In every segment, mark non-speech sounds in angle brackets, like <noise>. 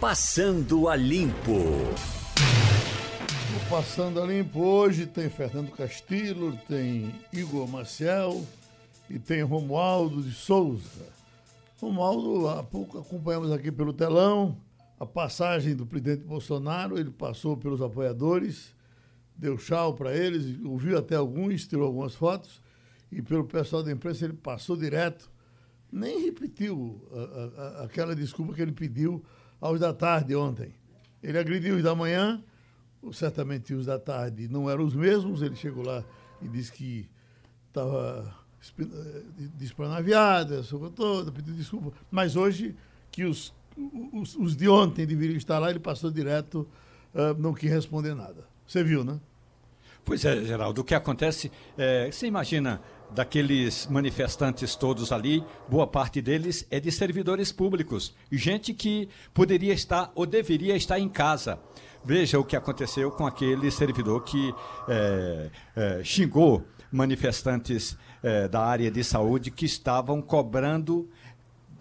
Passando a Limpo. O Passando a Limpo hoje tem Fernando Castillo, tem Igor Maciel e tem Romualdo de Souza. Romualdo, há pouco acompanhamos aqui pelo telão a passagem do presidente Bolsonaro, ele passou pelos apoiadores, deu tchau para eles, ouviu até alguns, tirou algumas fotos, e pelo pessoal da imprensa ele passou direto, nem repetiu a, a, aquela desculpa que ele pediu aos da tarde ontem. Ele agrediu os da manhã, certamente os da tarde não eram os mesmos, ele chegou lá e disse que estava eh, desplanaviado, essa coisa toda, pediu desculpa. Mas hoje, que os, os, os, de ontem deveriam estar lá, ele passou direto, uh, não quis responder nada. Você viu, né? Pois é, Geraldo, o que acontece, é, você imagina daqueles manifestantes todos ali, boa parte deles é de servidores públicos, gente que poderia estar ou deveria estar em casa. Veja o que aconteceu com aquele servidor que é, é, xingou manifestantes é, da área de saúde que estavam cobrando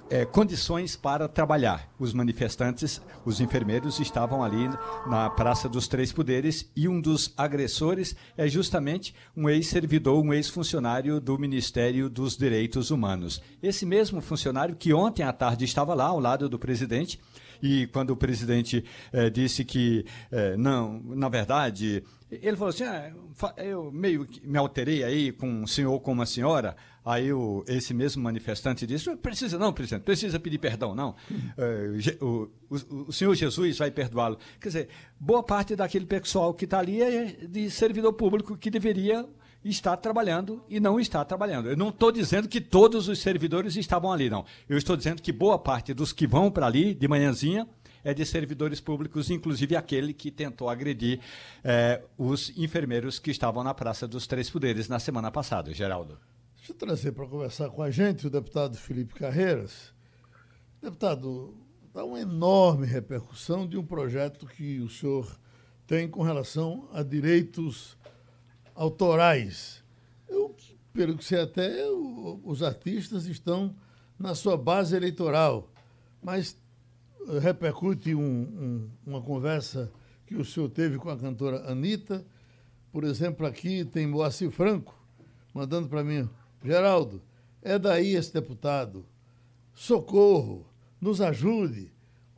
é, condições para trabalhar. Os manifestantes, os enfermeiros, estavam ali na Praça dos Três Poderes e um dos agressores é justamente um ex-servidor, um ex-funcionário do Ministério dos Direitos Humanos. Esse mesmo funcionário que ontem à tarde estava lá ao lado do presidente e quando o presidente eh, disse que eh, não, na verdade, ele falou assim: ah, eu meio que me alterei aí com um senhor com uma senhora. Aí o, esse mesmo manifestante disse: precisa não, presidente, precisa pedir perdão, não. Uh, o, o, o, Senhor Jesus vai perdoá-lo. Quer dizer, boa parte daquele pessoal que está ali é de servidor público que deveria estar trabalhando e não está trabalhando. Eu não estou dizendo que todos os servidores estavam ali, não. Eu estou dizendo que boa parte dos que vão para ali de manhãzinha é de servidores públicos, inclusive aquele que tentou agredir é, os enfermeiros que estavam na Praça dos Três Poderes na semana passada. Geraldo. Deixa eu trazer para conversar com a gente o deputado Felipe Carreiras. Deputado, dá uma enorme repercussão de um projeto que o senhor tem com relação a direitos autorais. Eu, pelo que sei até, os artistas estão na sua base eleitoral, mas eh, repercute um, um, uma conversa que o senhor teve com a cantora Anitta. Por exemplo, aqui tem Moacir Franco mandando para mim, Geraldo, é daí esse deputado. Socorro, nos ajude.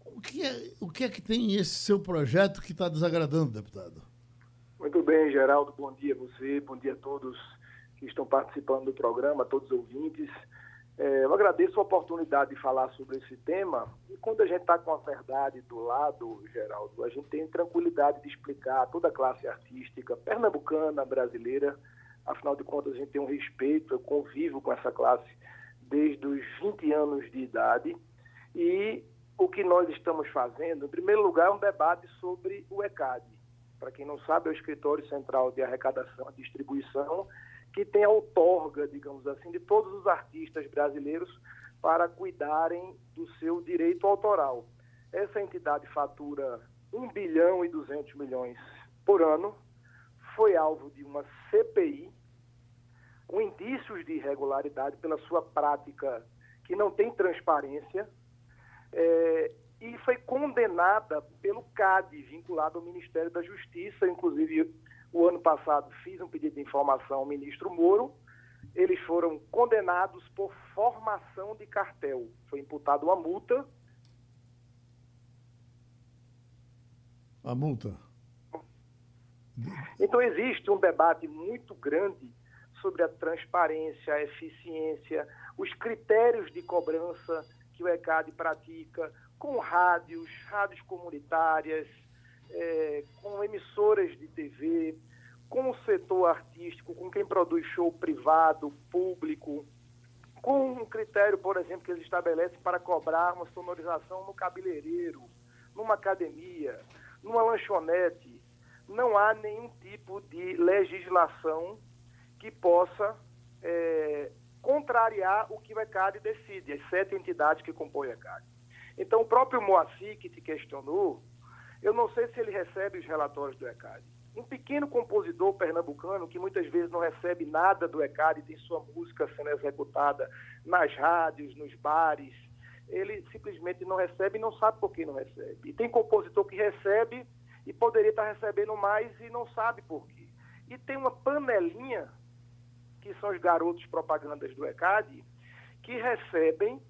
O que é, o que, é que tem esse seu projeto que está desagradando, deputado? Muito bem, Geraldo. Bom dia a você, bom dia a todos que estão participando do programa, a todos os ouvintes. É, eu agradeço a oportunidade de falar sobre esse tema. E quando a gente está com a verdade do lado, Geraldo, a gente tem tranquilidade de explicar a toda a classe artística pernambucana, brasileira. Afinal de contas, a gente tem um respeito, eu convivo com essa classe desde os 20 anos de idade. E o que nós estamos fazendo, em primeiro lugar, é um debate sobre o ECAD para quem não sabe, é o Escritório Central de Arrecadação e Distribuição, que tem a outorga, digamos assim, de todos os artistas brasileiros para cuidarem do seu direito autoral. Essa entidade fatura 1 bilhão e 200 milhões por ano, foi alvo de uma CPI, com indícios de irregularidade pela sua prática que não tem transparência, é, e foi condenada pelo CAD, vinculado ao Ministério da Justiça. Inclusive, o ano passado fiz um pedido de informação ao ministro Moro. Eles foram condenados por formação de cartel. Foi imputada uma multa. A multa? Então, existe um debate muito grande sobre a transparência, a eficiência, os critérios de cobrança que o ECAD pratica, com rádios, rádios comunitárias, é, com emissoras de TV, com o setor artístico, com quem produz show privado, público, com um critério, por exemplo, que eles estabelecem para cobrar uma sonorização no cabeleireiro, numa academia, numa lanchonete. Não há nenhum tipo de legislação que possa é, contrariar o que o ECAD decide, as sete entidades que compõem o ECAD. Então, o próprio Moacir, que te questionou, eu não sei se ele recebe os relatórios do ECAD. Um pequeno compositor pernambucano que muitas vezes não recebe nada do ECAD, tem sua música sendo executada nas rádios, nos bares, ele simplesmente não recebe e não sabe por que não recebe. E tem compositor que recebe e poderia estar recebendo mais e não sabe por quê. E tem uma panelinha, que são os garotos propagandas do ECAD, que recebem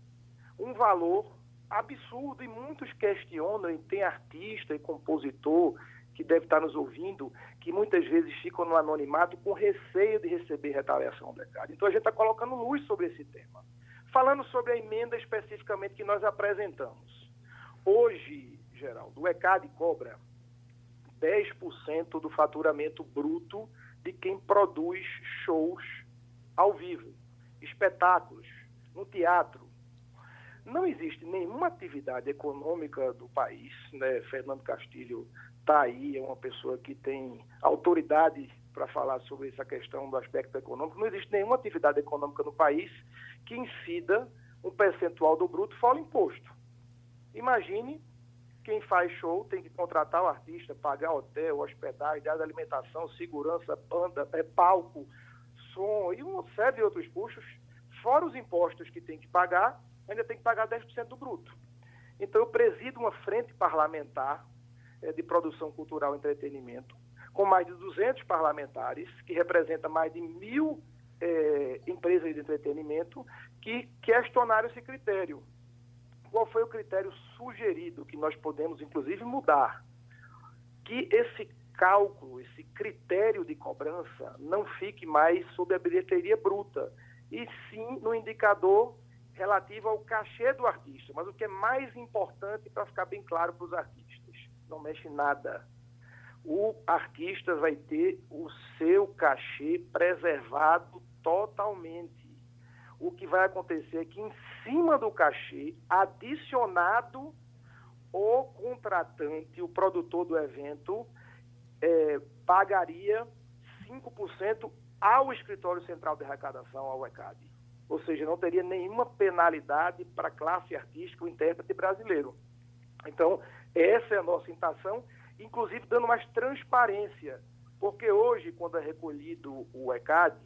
um valor absurdo e muitos questionam, e tem artista e compositor que deve estar nos ouvindo, que muitas vezes ficam no anonimato com receio de receber retaliação do ECAD. Então a gente está colocando luz sobre esse tema. Falando sobre a emenda especificamente que nós apresentamos. Hoje, Geraldo, o ECAD cobra 10% do faturamento bruto de quem produz shows ao vivo, espetáculos, no teatro. Não existe nenhuma atividade econômica do país, né? Fernando Castilho está aí, é uma pessoa que tem autoridade para falar sobre essa questão do aspecto econômico. Não existe nenhuma atividade econômica no país que incida um percentual do bruto fora imposto. Imagine quem faz show tem que contratar o artista, pagar hotel, hospedagem, dar alimentação, segurança, banda, é, palco, som e uma série de outros custos, fora os impostos que tem que pagar, ainda tem que pagar 10% do bruto. Então, eu presido uma frente parlamentar é, de produção cultural e entretenimento, com mais de 200 parlamentares, que representa mais de mil é, empresas de entretenimento, que questionaram esse critério. Qual foi o critério sugerido que nós podemos, inclusive, mudar? Que esse cálculo, esse critério de cobrança não fique mais sob a bilheteria bruta, e sim no indicador relativo ao cachê do artista. Mas o que é mais importante para ficar bem claro para os artistas, não mexe nada. O artista vai ter o seu cachê preservado totalmente. O que vai acontecer é que em cima do cachê, adicionado o contratante, o produtor do evento, é, pagaria 5% ao Escritório Central de Arrecadação, ao ECAD. Ou seja, não teria nenhuma penalidade para a classe artística, o intérprete brasileiro. Então, essa é a nossa intenção, inclusive dando mais transparência, porque hoje, quando é recolhido o ECAD,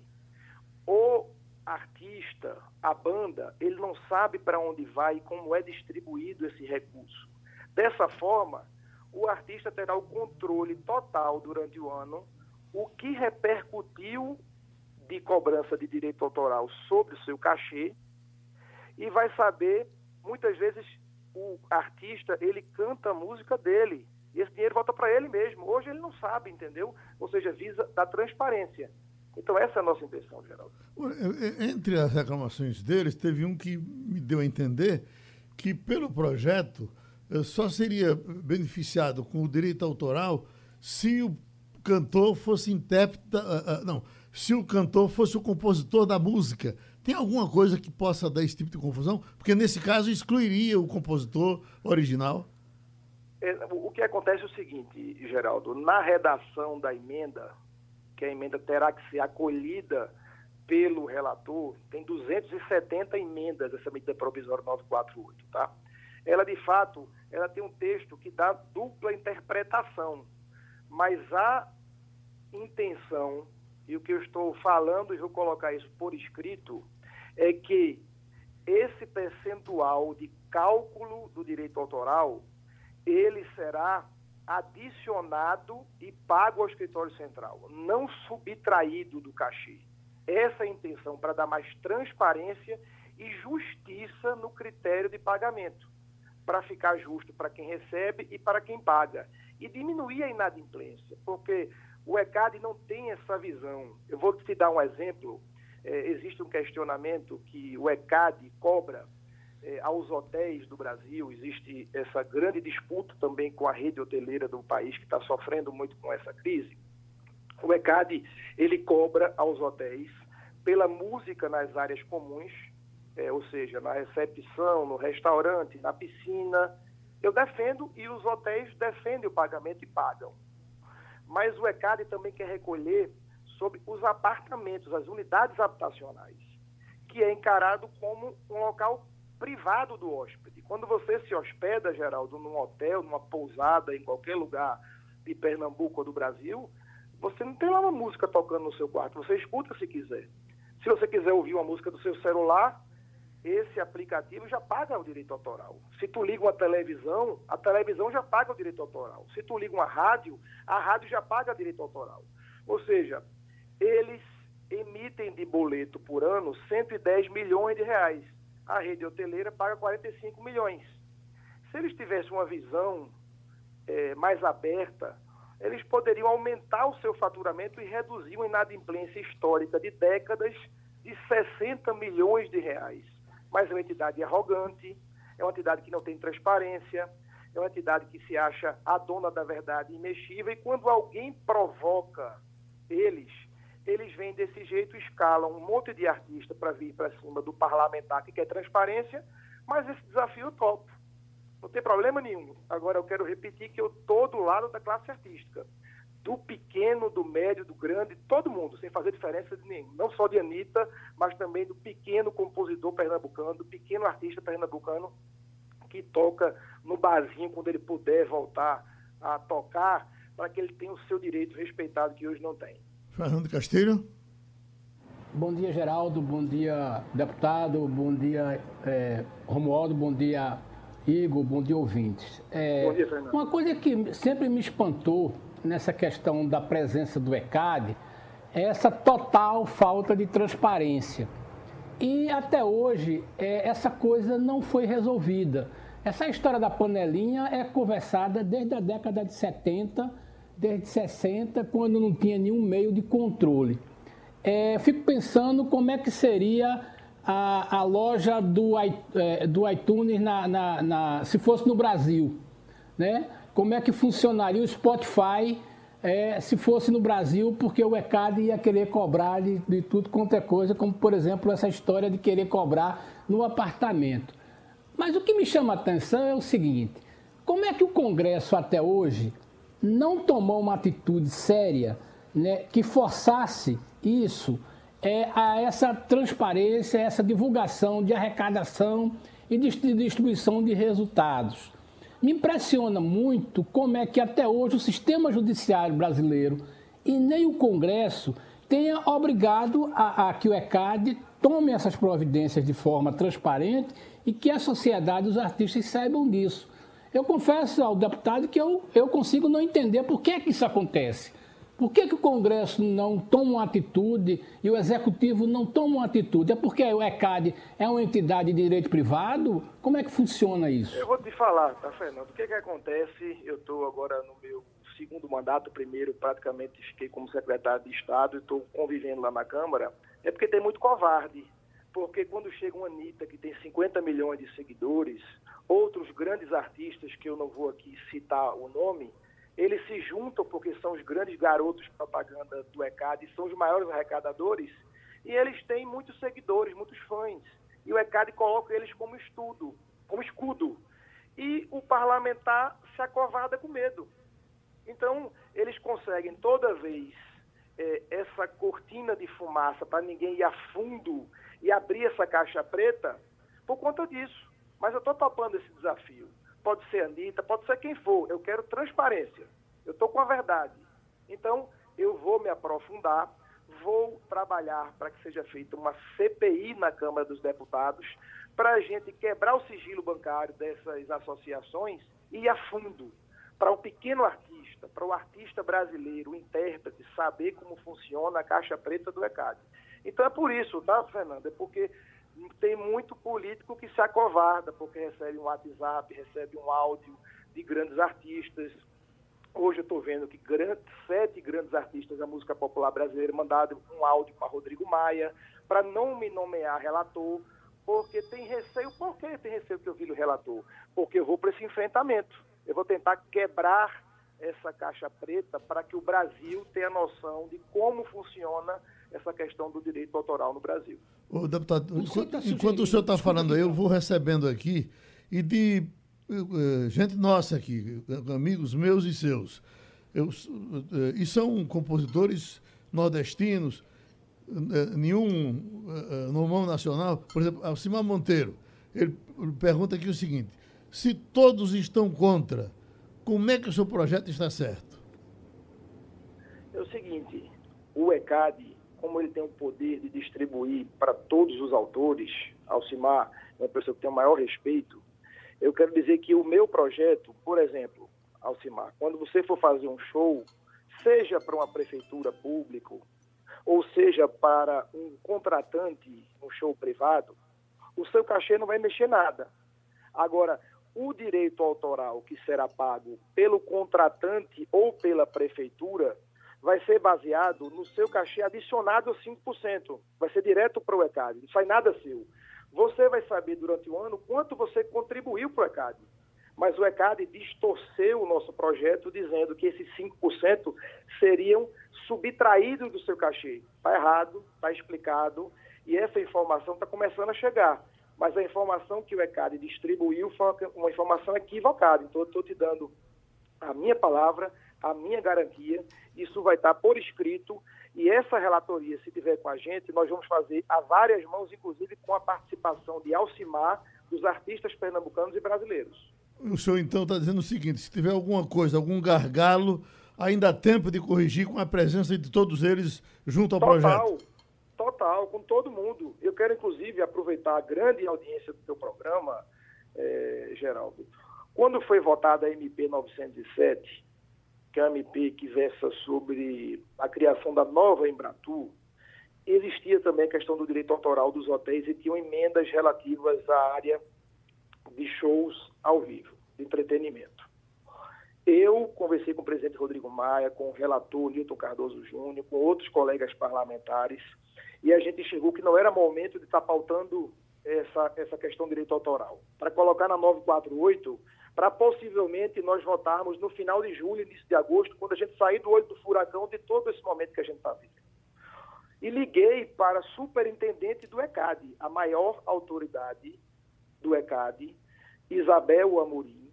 o artista, a banda, ele não sabe para onde vai e como é distribuído esse recurso. Dessa forma, o artista terá o controle total durante o ano, o que repercutiu de cobrança de direito autoral sobre o seu cachê e vai saber, muitas vezes, o artista, ele canta a música dele, e esse dinheiro volta para ele mesmo. Hoje ele não sabe, entendeu? Ou seja, visa da transparência. Então, essa é a nossa intenção, Geraldo. Entre as reclamações deles, teve um que me deu a entender que, pelo projeto, eh, só seria beneficiado com o direito autoral se o cantor fosse intérprete. Uh, uh, não, se o cantor fosse o compositor da música. Tem alguma coisa que possa dar esse tipo de confusão? Porque, nesse caso, excluiria o compositor original. É, o que acontece é o seguinte, Geraldo: na redação da emenda, que a emenda terá que ser acolhida pelo relator, tem 270 emendas essa medida provisória 948, tá? Ela, de fato, ela tem um texto que dá dupla interpretação, mas a intenção, e o que eu estou falando, e vou colocar isso por escrito, é que esse percentual de cálculo do direito autoral, ele será adicionado e pago ao escritório central, não subtraído do cachê. Essa é a intenção para dar mais transparência e justiça no critério de pagamento, para ficar justo para quem recebe e para quem paga. E diminuir a inadimplência, porque o ECAD não tem essa visão. Eu vou te dar um exemplo. É, existe um questionamento que o ECAD cobra é, aos hotéis do Brasil. Existe essa grande disputa também com a rede hoteleira do país, que está sofrendo muito com essa crise. O ECAD, ele cobra aos hotéis pela música nas áreas comuns, é, ou seja, na recepção, no restaurante, na piscina. Eu defendo e os hotéis defendem o pagamento e pagam. Mas o ECAD também quer recolher sobre os apartamentos, as unidades habitacionais, que é encarado como um local privado do hóspede. Quando você se hospeda, Geraldo, num hotel, numa pousada, em qualquer lugar de Pernambuco ou do Brasil, você não tem lá uma música tocando no seu quarto, você escuta se quiser. Se você quiser ouvir uma música do seu celular, esse aplicativo já paga o direito autoral. Se tu liga uma televisão, a televisão já paga o direito autoral. Se tu liga uma rádio, a rádio já paga o direito autoral. Ou seja, eles emitem de boleto por ano 110 milhões de reais. A rede hoteleira paga 45 milhões. Se eles tivessem uma visão é, mais aberta, eles poderiam aumentar o seu faturamento e reduzir uma inadimplência histórica de décadas de 60 milhões de reais. Mas é uma entidade arrogante, é uma entidade que não tem transparência, é uma entidade que se acha a dona da verdade imexível e quando alguém provoca eles, eles vêm desse jeito, escalam um monte de artista para vir para cima do parlamentar que quer transparência, mas esse desafio eu topo. Não tem problema nenhum. Agora eu quero repetir que eu estou do lado da classe artística. Do pequeno, do médio, do grande, todo mundo, sem fazer diferença de nenhum. Não só de Anitta, mas também do pequeno compositor pernambucano, do pequeno artista pernambucano que toca no barzinho quando ele puder voltar a tocar, para que ele tenha o seu direito respeitado que hoje não tem. Fernando Castilho. Bom dia, Geraldo. Bom dia, deputado. Bom dia, é, Romualdo. Bom dia, Igor, bom dia, ouvintes. É, bom dia, Fernando. Uma coisa que sempre me espantou nessa questão da presença do ECAD é essa total falta de transparência. E até hoje, é, essa coisa não foi resolvida. Essa história da panelinha é conversada desde a década de 70, desde 60, quando não tinha nenhum meio de controle. É, fico pensando como é que seria a, a loja do, é, do iTunes na, na, na, se fosse no Brasil, né? Como é que funcionaria o Spotify é, se fosse no Brasil, porque o ECAD ia querer cobrar de, de tudo quanto é coisa, como por exemplo essa história de querer cobrar no apartamento. Mas o que me chama a atenção é o seguinte: como é que o Congresso até hoje não tomou uma atitude séria né, que forçasse isso? é, a essa transparência, essa divulgação de arrecadação e distribuição de resultados. Me impressiona muito como é que até hoje o sistema judiciário brasileiro e nem o Congresso tenha obrigado a, a que o ECAD tome essas providências de forma transparente e que a sociedade, os artistas saibam disso. Eu confesso ao deputado que eu, eu consigo não entender por que, é que isso acontece. Por que, que o Congresso não toma uma atitude e o Executivo não toma uma atitude? É porque o ECAD é uma entidade de direito privado? Como é que funciona isso? Eu vou te falar, tá, Fernando? O que, que acontece? Eu estou agora no meu segundo mandato, primeiro praticamente fiquei como secretário de Estado e estou convivendo lá na Câmara. É porque tem muito covarde. Porque quando chega uma Anitta que tem 50 milhões de seguidores, outros grandes artistas, que eu não vou aqui citar o nome, eles se juntam porque são os grandes garotos propaganda do ECAD, são os maiores arrecadadores, e eles têm muitos seguidores, muitos fãs. E o ECAD coloca eles como estudo, como escudo. E o parlamentar se acovarda com medo. Então, eles conseguem toda vez é, essa cortina de fumaça para ninguém ir a fundo e abrir essa caixa preta por conta disso. Mas eu estou topando esse desafio pode ser a Anitta, pode ser quem for. Eu quero transparência. Eu estou com a verdade. Então, eu vou me aprofundar, vou trabalhar para que seja feita uma CPI na Câmara dos Deputados, para a gente quebrar o sigilo bancário dessas associações e ir a fundo. Para o pequeno artista, para o artista brasileiro, o intérprete, saber como funciona a caixa preta do ECAD. Então é por isso, tá, Fernando? É porque tem muito político que se acovarda porque recebe um WhatsApp, recebe um áudio de grandes artistas. Hoje eu estou vendo que grande, sete grandes artistas da música popular brasileira mandaram um áudio para Rodrigo Maia para não me nomear relator, porque tem receio. Por que tem receio que eu vi o relator? Porque eu vou para esse enfrentamento. Eu vou tentar quebrar essa caixa preta para que o Brasil tenha noção de como funciona essa questão do direito autoral no Brasil. O deputado, o enquanto, tá enquanto o senhor está falando aí, eu vou recebendo aqui e de uh, gente nossa aqui, amigos meus e seus. Eu, uh, e são compositores nordestinos, uh, nenhum no mão nacional. Por exemplo, Alcimar Monteiro, ele pergunta aqui o seguinte: se todos estão contra, como é que o seu projeto está certo? É o seguinte, o ECAD como ele tem o poder de distribuir para todos os autores, Alcimar é uma pessoa que tem o maior respeito, eu quero dizer que o meu projeto, por exemplo, Alcimar, quando você for fazer um show, seja para uma prefeitura pública, ou seja para um contratante, um show privado, o seu cachê não vai mexer nada. Agora, o direito autoral que será pago pelo contratante ou pela prefeitura vai ser baseado no seu cachê adicionado 5%. Vai ser direto para o ECAD, não sai nada seu. Você vai saber durante o ano quanto você contribuiu para o ECAD. Mas o ECAD distorceu o nosso projeto dizendo que esses 5% seriam subtraídos do seu cachê. Está errado, está explicado, e essa informação está começando a chegar. Mas a informação que o ECAD distribuiu foi uma informação equivocada. Então, eu estou te dando a minha palavra, a minha garantia, isso vai estar por escrito e essa relatoria, se tiver com a gente, nós vamos fazer a várias mãos, inclusive com a participação de Alcimar, dos artistas pernambucanos e brasileiros. O senhor então está dizendo o seguinte: se tiver alguma coisa, algum gargalo, ainda há tempo de corrigir com a presença de todos eles junto ao total, projeto. Total, com todo mundo. Eu quero, inclusive, aproveitar a grande audiência do seu programa, eh, Geraldo. Quando foi votada a MP 907, que é a MP que versa sobre a criação da nova Embratur, existia também a questão do direito autoral dos hotéis e tinham emendas relativas à área de shows ao vivo, de entretenimento. Eu conversei com o presidente Rodrigo Maia, com o relator Nilton Cardoso Júnior, com outros colegas parlamentares, e a gente enxergou que não era momento de estar pautando essa, essa questão do direito autoral. Para colocar na 948 para possivelmente nós votarmos no final de julho, início de agosto, quando a gente sair do olho do furacão de todo esse momento que a gente está vivendo. E liguei para a superintendente do ECAD, a maior autoridade do ECAD, Isabel Amorim,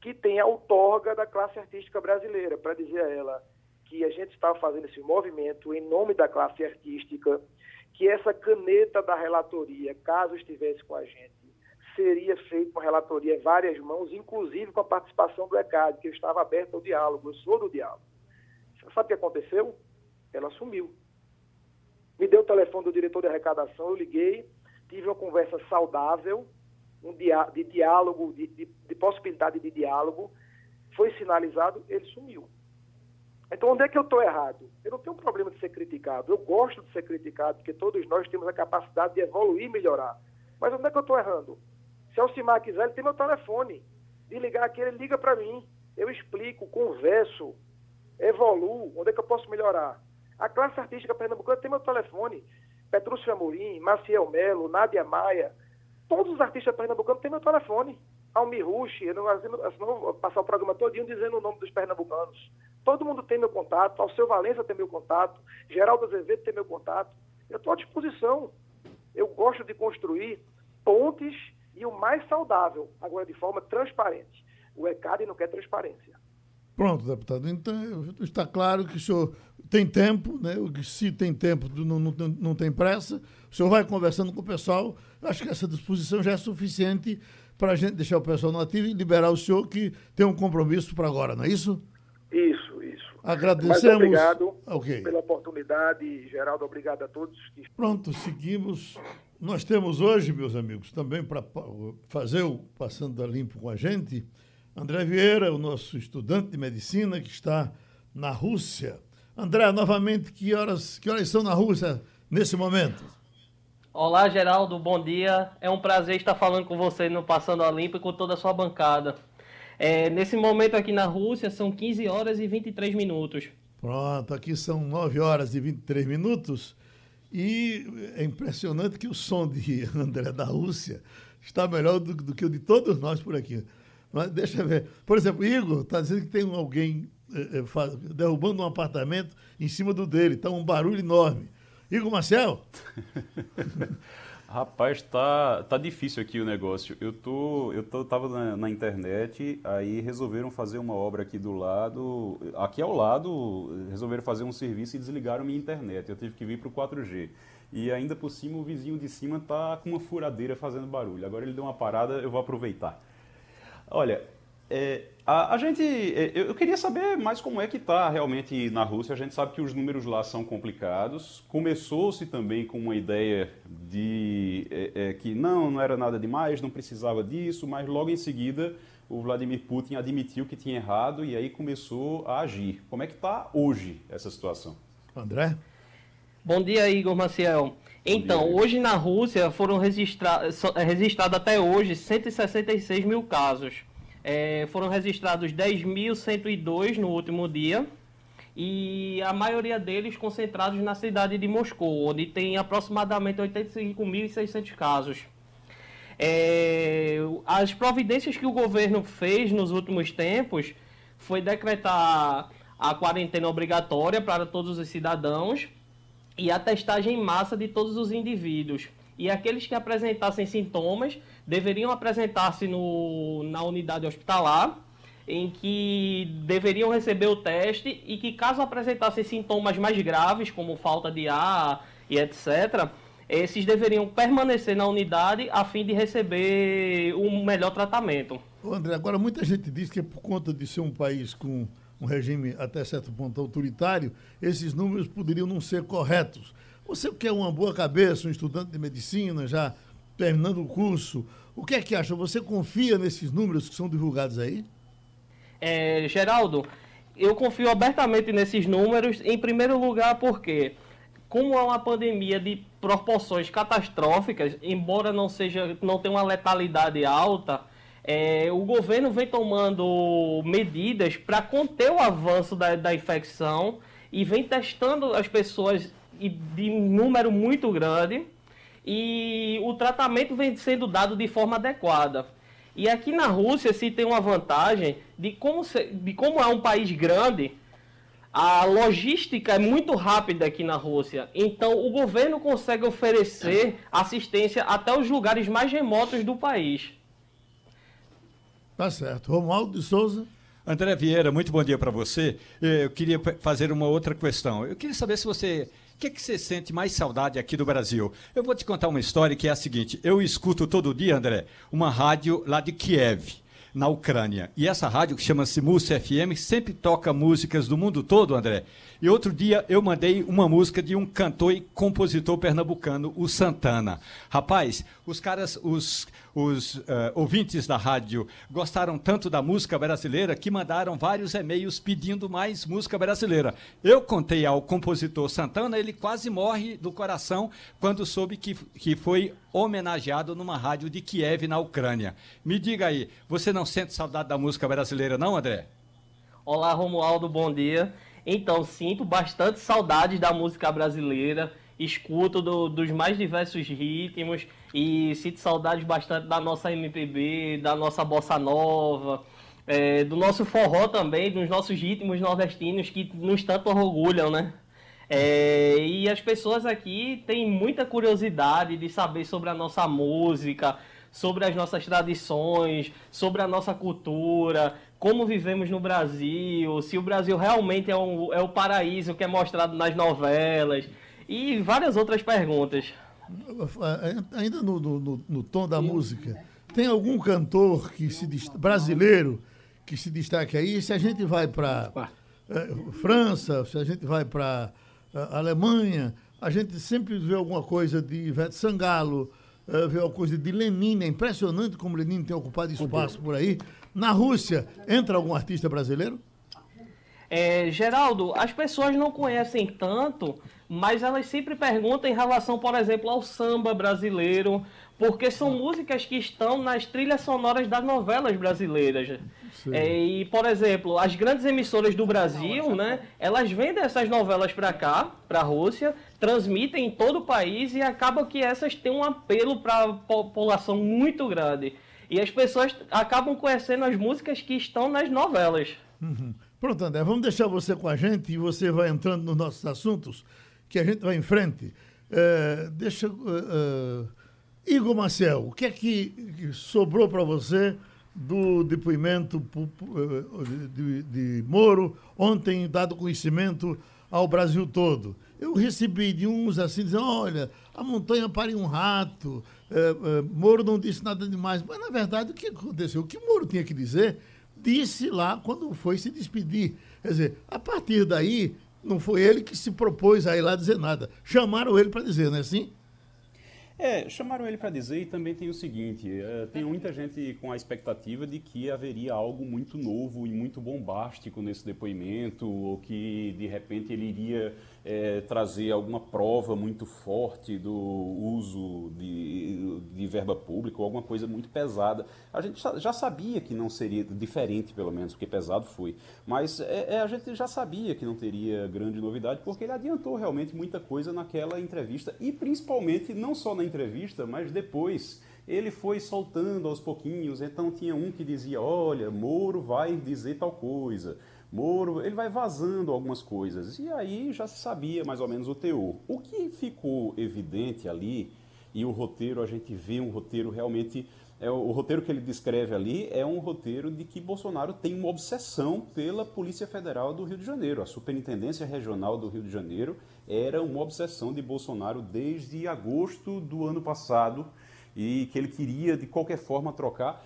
que tem a outorga da classe artística brasileira, para dizer a ela que a gente estava fazendo esse movimento em nome da classe artística, que essa caneta da relatoria, caso estivesse com a gente, seria feita uma relatoria em várias mãos, inclusive com a participação do ECAD, que eu estava aberto ao diálogo, eu sou do diálogo. Sabe o que aconteceu? Ela sumiu. Me deu o telefone do diretor de arrecadação, eu liguei, tive uma conversa saudável, um dia, de diálogo, de, de, de possibilidade de diálogo, foi sinalizado, ele sumiu. Então, onde é que eu estou errado? Eu não tenho um problema de ser criticado. Eu gosto de ser criticado, porque todos nós temos a capacidade de evoluir e melhorar. Mas onde é que eu estou errando? Se Alcimar quiser, ele tem meu telefone. De ligar aqui, ele liga para mim. Eu explico, converso, evoluo. Onde é que eu posso melhorar? A classe artística pernambucana tem meu telefone. Petrúcio Amorim, Maciel Melo, Nádia Maia. Todos os artistas pernambucanos têm meu telefone. Almi Rushi, eu não, eu não vou passar o programa todinho dizendo o nome dos pernambucanos. Todo mundo tem meu contato, Alceu Valença tem meu contato, Geraldo Azevedo tem meu contato. Eu estou à disposição. Eu gosto de construir pontes e o mais saudável, agora de forma transparente. O ECAD não quer transparência. Pronto, deputado. Então, está claro que o senhor tem tempo, né? se tem tempo, não, não, não tem pressa. O senhor vai conversando com o pessoal. Acho que essa disposição já é suficiente para a gente deixar o pessoal no ativo e liberar o senhor que tem um compromisso para agora, não é isso? Isso, isso. Agradecemos. Mas obrigado okay. pela oportunidade, Geraldo. Obrigado a todos. Pronto, seguimos. Nós temos hoje, meus amigos, também para fazer o Passando da Limpo com a gente, André Vieira, o nosso estudante de medicina que está na Rússia. André, novamente, que horas, que horas são na Rússia nesse momento? Olá, Geraldo, bom dia. É um prazer estar falando com você no Passando a Limpo e com toda a sua bancada. É, nesse momento aqui na Rússia são 15 horas e 23 minutos. Pronto, aqui são 9 horas e 23 minutos. E é impressionante que o som de <laughs> André da Rússia está melhor do, do que o de todos nós por aqui. Mas deixa eu ver. Por exemplo, Igor está dizendo que tem alguém é, é, derrubando um apartamento em cima do dele. Está um barulho enorme. Igor Marcel? <laughs> Rapaz, tá, tá difícil aqui o negócio. Eu tô, eu tô, tava na, na, internet, aí resolveram fazer uma obra aqui do lado, aqui ao lado, resolveram fazer um serviço e desligaram minha internet. Eu tive que vir pro 4G. E ainda por cima o vizinho de cima tá com uma furadeira fazendo barulho. Agora ele deu uma parada, eu vou aproveitar. Olha, É, a, a, gente, é, eu queria saber mais como é que está realmente na Rússia. A gente sabe que os números lá são complicados. Começou-se também com uma ideia de é, é, que não, não era nada demais, não precisava disso, mas logo em seguida o Vladimir Putin admitiu que tinha errado e aí começou a agir. Como é que está hoje essa situação? André? Bom dia, Igor Maciel. Então, hoje na Rússia foram registrados registrado até hoje 166 mil casos. É, foram registrados 10.102 no último dia e a maioria deles concentrados na cidade de Moscou, onde tem aproximadamente 85.600 casos. É, as providências que o governo fez nos últimos tempos foi decretar a quarentena obrigatória para todos os cidadãos e a testagem em massa de todos os indivíduos. E aqueles que apresentassem sintomas deveriam apresentar-se na unidade hospitalar, em que deveriam receber o teste e que, caso apresentassem sintomas mais graves, como falta de ar e etc., esses deveriam permanecer na unidade a fim de receber um melhor tratamento. André, agora muita gente diz que é por conta de ser um país com um regime até certo ponto autoritário, esses números poderiam não ser corretos. Você que é uma boa cabeça, um estudante de medicina, já terminando o curso, o que é que acha? Você confia nesses números que são divulgados aí? É, Geraldo, eu confio abertamente nesses números, em primeiro lugar porque como é uma pandemia de proporções catastróficas, embora não seja, não tenha uma letalidade alta, é, o governo vem tomando medidas para conter o avanço da, da infecção e vem testando as pessoas de número muito grande e o tratamento vem sendo dado de forma adequada. E aqui na Rússia se tem uma vantagem de como, se, de como é um país grande, a logística é muito rápida aqui na Rússia, então o governo consegue oferecer assistência até os lugares mais remotos do país. Tá certo. Romualdo de Souza. André Vieira, muito bom dia para você. Eu queria fazer uma outra questão. Eu queria saber se você o que, que você sente mais saudade aqui do Brasil? Eu vou te contar uma história que é a seguinte: eu escuto todo dia, André, uma rádio lá de Kiev na Ucrânia. E essa rádio, que chama-se Música FM, sempre toca músicas do mundo todo, André. E outro dia eu mandei uma música de um cantor e compositor pernambucano, o Santana. Rapaz, os caras, os, os uh, ouvintes da rádio gostaram tanto da música brasileira que mandaram vários e-mails pedindo mais música brasileira. Eu contei ao compositor Santana, ele quase morre do coração quando soube que, que foi homenageado numa rádio de Kiev, na Ucrânia. Me diga aí, você não sente saudade da música brasileira, não, André? Olá, Romualdo, bom dia. Então, sinto bastante saudades da música brasileira, escuto do, dos mais diversos ritmos e sinto saudades bastante da nossa MPB, da nossa bossa nova, é, do nosso forró também, dos nossos ritmos nordestinos que nos tanto orgulham, né? É, e as pessoas aqui têm muita curiosidade de saber sobre a nossa música, sobre as nossas tradições, sobre a nossa cultura, como vivemos no Brasil, se o Brasil realmente é, um, é o paraíso que é mostrado nas novelas e várias outras perguntas. Ainda no, no, no tom da Sim. música, tem algum cantor que se brasileiro que se destaque aí? Se a gente vai para é, França, se a gente vai para é, Alemanha, a gente sempre vê alguma coisa de Ivete Sangalo, é, vê alguma coisa de Lenin. É impressionante como Lenin tem ocupado espaço por aí. Na Rússia, entra algum artista brasileiro? É, Geraldo, as pessoas não conhecem tanto, mas elas sempre perguntam em relação, por exemplo, ao samba brasileiro, porque são músicas que estão nas trilhas sonoras das novelas brasileiras. É, e, por exemplo, as grandes emissoras do Brasil, né, elas vendem essas novelas para cá, para a Rússia, transmitem em todo o país e acaba que essas têm um apelo para a população muito grande. E as pessoas acabam conhecendo as músicas que estão nas novelas. Uhum. Pronto, André, vamos deixar você com a gente e você vai entrando nos nossos assuntos, que a gente vai em frente. É, deixa. Uh, uh, Igor Marcel, o que é que sobrou para você do depoimento de, de, Moro ontem, dado conhecimento ao Brasil todo? Eu recebi de uns assim, dizendo: olha, a montanha pariu um rato, é, é, Moro não disse nada demais. Mas, na verdade, o que aconteceu? O que Moro tinha que dizer disse lá quando foi se despedir. Quer dizer, a partir daí, não foi ele que se propôs a ir lá dizer nada. Chamaram ele para dizer, não é assim? É, chamaram ele para dizer e também tem o seguinte: é, tem muita gente com a expectativa de que haveria algo muito novo e muito bombástico nesse depoimento, ou que de repente ele iria é, trazer alguma prova muito forte do uso de, de verba pública ou alguma coisa muito pesada. A gente já sabia que não seria diferente, pelo menos, porque pesado foi. Mas é, é, a gente já sabia que não teria grande novidade, porque ele adiantou realmente muita coisa naquela entrevista e principalmente não só na entrevista, mas depois ele foi soltando aos pouquinhos. Então tinha um que dizia: Olha, Moro vai dizer tal coisa. Moro, ele vai vazando algumas coisas. E aí já se sabia mais ou menos o teor. O que ficou evidente ali, e o roteiro, a gente vê um roteiro realmente. É, o roteiro que ele descreve ali é um roteiro de que Bolsonaro tem uma obsessão pela Polícia Federal do Rio de Janeiro. A Superintendência Regional do Rio de Janeiro era uma obsessão de Bolsonaro desde agosto do ano passado e que ele queria de qualquer forma trocar,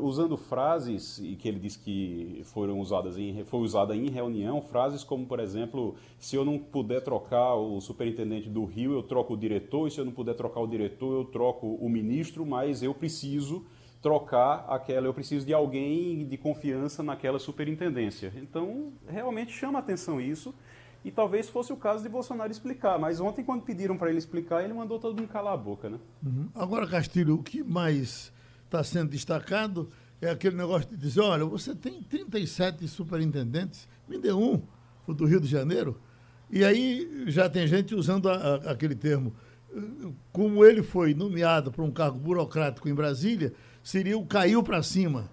usando frases que ele disse que foram usadas em, foi usada em reunião, frases como, por exemplo, se eu não puder trocar o superintendente do Rio, eu troco o diretor, e se eu não puder trocar o diretor, eu troco o ministro, mas eu preciso trocar aquela, eu preciso de alguém de confiança naquela superintendência. Então, realmente chama atenção isso. E talvez fosse o caso de Bolsonaro explicar. Mas ontem, quando pediram para ele explicar, ele mandou todo mundo calar a boca, né? Uhum. Agora, Castilho, o que mais está sendo destacado é aquele negócio de dizer, olha, você tem 37 superintendentes, me dê um, o do Rio de Janeiro. E aí já tem gente usando a, a, aquele termo. Como ele foi nomeado para um cargo burocrático em Brasília, seria o caiu para cima.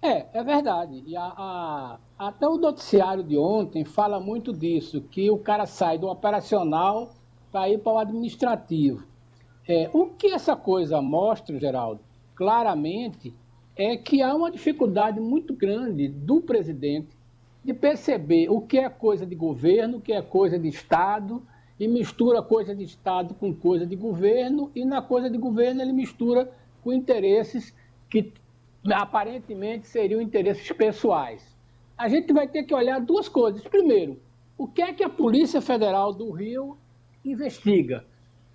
É, é verdade. E a, a, até o noticiário de ontem fala muito disso, que o cara sai do operacional para ir para o administrativo. É, o que essa coisa mostra, Geraldo, claramente, é que há uma dificuldade muito grande do presidente de perceber o que é coisa de governo, o que é coisa de Estado, e mistura coisa de Estado com coisa de governo, e na coisa de governo ele mistura com interesses que aparentemente seriam interesses pessoais. A gente vai ter que olhar duas coisas. Primeiro, o que é que a Polícia Federal do Rio investiga?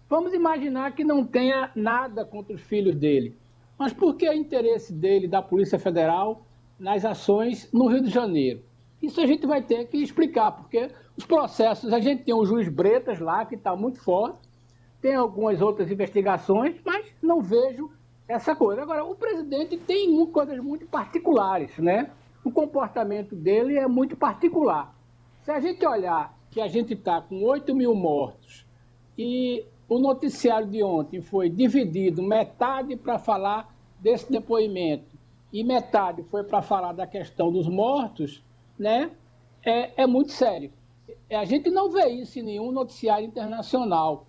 Vamos imaginar que não tenha nada contra os filhos dele. Mas por que o interesse dele, da Polícia Federal, nas ações no Rio de Janeiro? Isso a gente vai ter que explicar, porque os processos, a gente tem o juiz Bretas lá, que está muito forte, tem algumas outras investigações, mas não vejo essa coisa. Agora, o presidente tem coisas muito particulares, né? O comportamento dele é muito particular. Se a gente olhar que a gente está com 8 mil mortos e o noticiário de ontem foi dividido metade para falar desse depoimento e metade foi para falar da questão dos mortos, né? É, é muito sério. A gente não vê isso em nenhum noticiário internacional,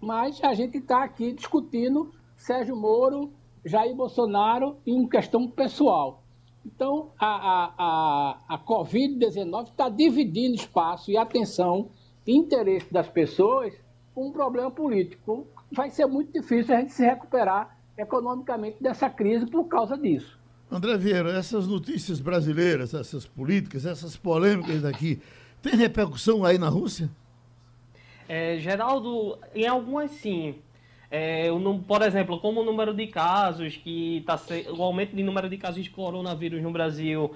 mas a gente está aqui discutindo Sérgio Moro, Jair Bolsonaro em questão pessoal. Então, a, a, a, a Covid-19 está dividindo espaço e atenção e interesse das pessoas com um problema político. Vai ser muito difícil a gente se recuperar economicamente dessa crise por causa disso. André Vieira, essas notícias brasileiras, essas políticas, essas polêmicas daqui, tem repercussão aí na Rússia? É, Geraldo, em algumas sim. É, por exemplo, como o número de casos que está o aumento de número de casos de coronavírus no Brasil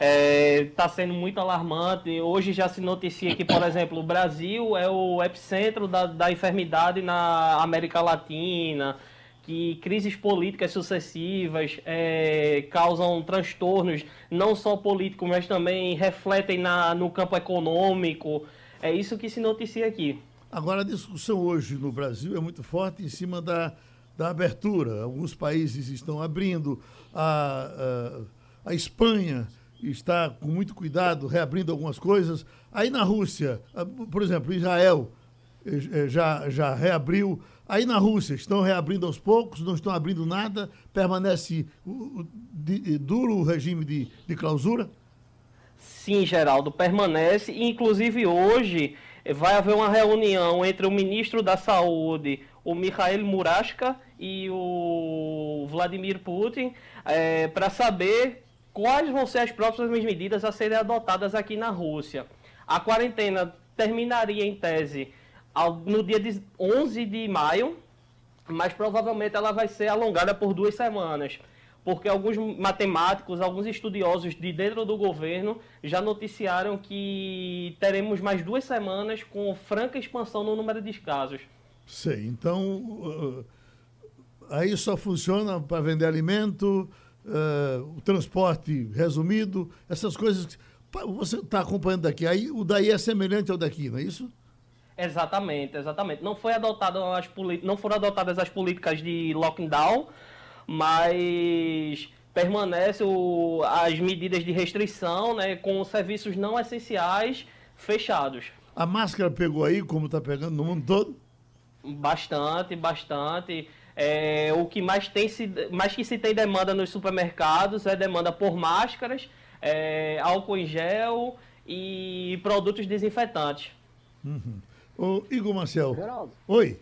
está é, sendo muito alarmante. Hoje já se noticia que, por exemplo, o Brasil é o epicentro da, da enfermidade na América Latina, que crises políticas sucessivas é, causam transtornos, não só políticos, mas também refletem na, no campo econômico. É isso que se noticia aqui. Agora, a discussão hoje no Brasil é muito forte em cima da, da abertura. Alguns países estão abrindo, a, a, a Espanha está com muito cuidado reabrindo algumas coisas. Aí na Rússia, por exemplo, Israel eh, eh, já, já reabriu. Aí na Rússia estão reabrindo aos poucos, não estão abrindo nada, permanece de, duro o regime de, de clausura? Sim, Geraldo, permanece. Inclusive hoje vai haver uma reunião entre o ministro da Saúde, o Mikhail Murashka, e o Vladimir Putin é, para saber quais vão ser as próximas medidas a serem adotadas aqui na Rússia. A quarentena terminaria, em tese, no dia 11 de maio, mas provavelmente ela vai ser alongada por duas semanas porque alguns matemáticos, alguns estudiosos de dentro do governo já noticiaram que teremos mais duas semanas com franca expansão no número de casos. Sei, então uh, aí só funciona para vender alimento, uh, o transporte resumido, essas coisas. Você está acompanhando daqui, aí o daí é semelhante ao daqui, não é isso? Exatamente, exatamente. Não, foi adotado as não foram adotadas as políticas de lockdown, mas permanece o, as medidas de restrição, né, com os serviços não essenciais fechados. A máscara pegou aí, como está pegando no mundo todo? Bastante, bastante. É, o que mais, tem se, mais que se tem demanda nos supermercados é demanda por máscaras, é, álcool em gel e produtos desinfetantes. Uhum. Ô, Igor Marcel. Geraldo. Oi.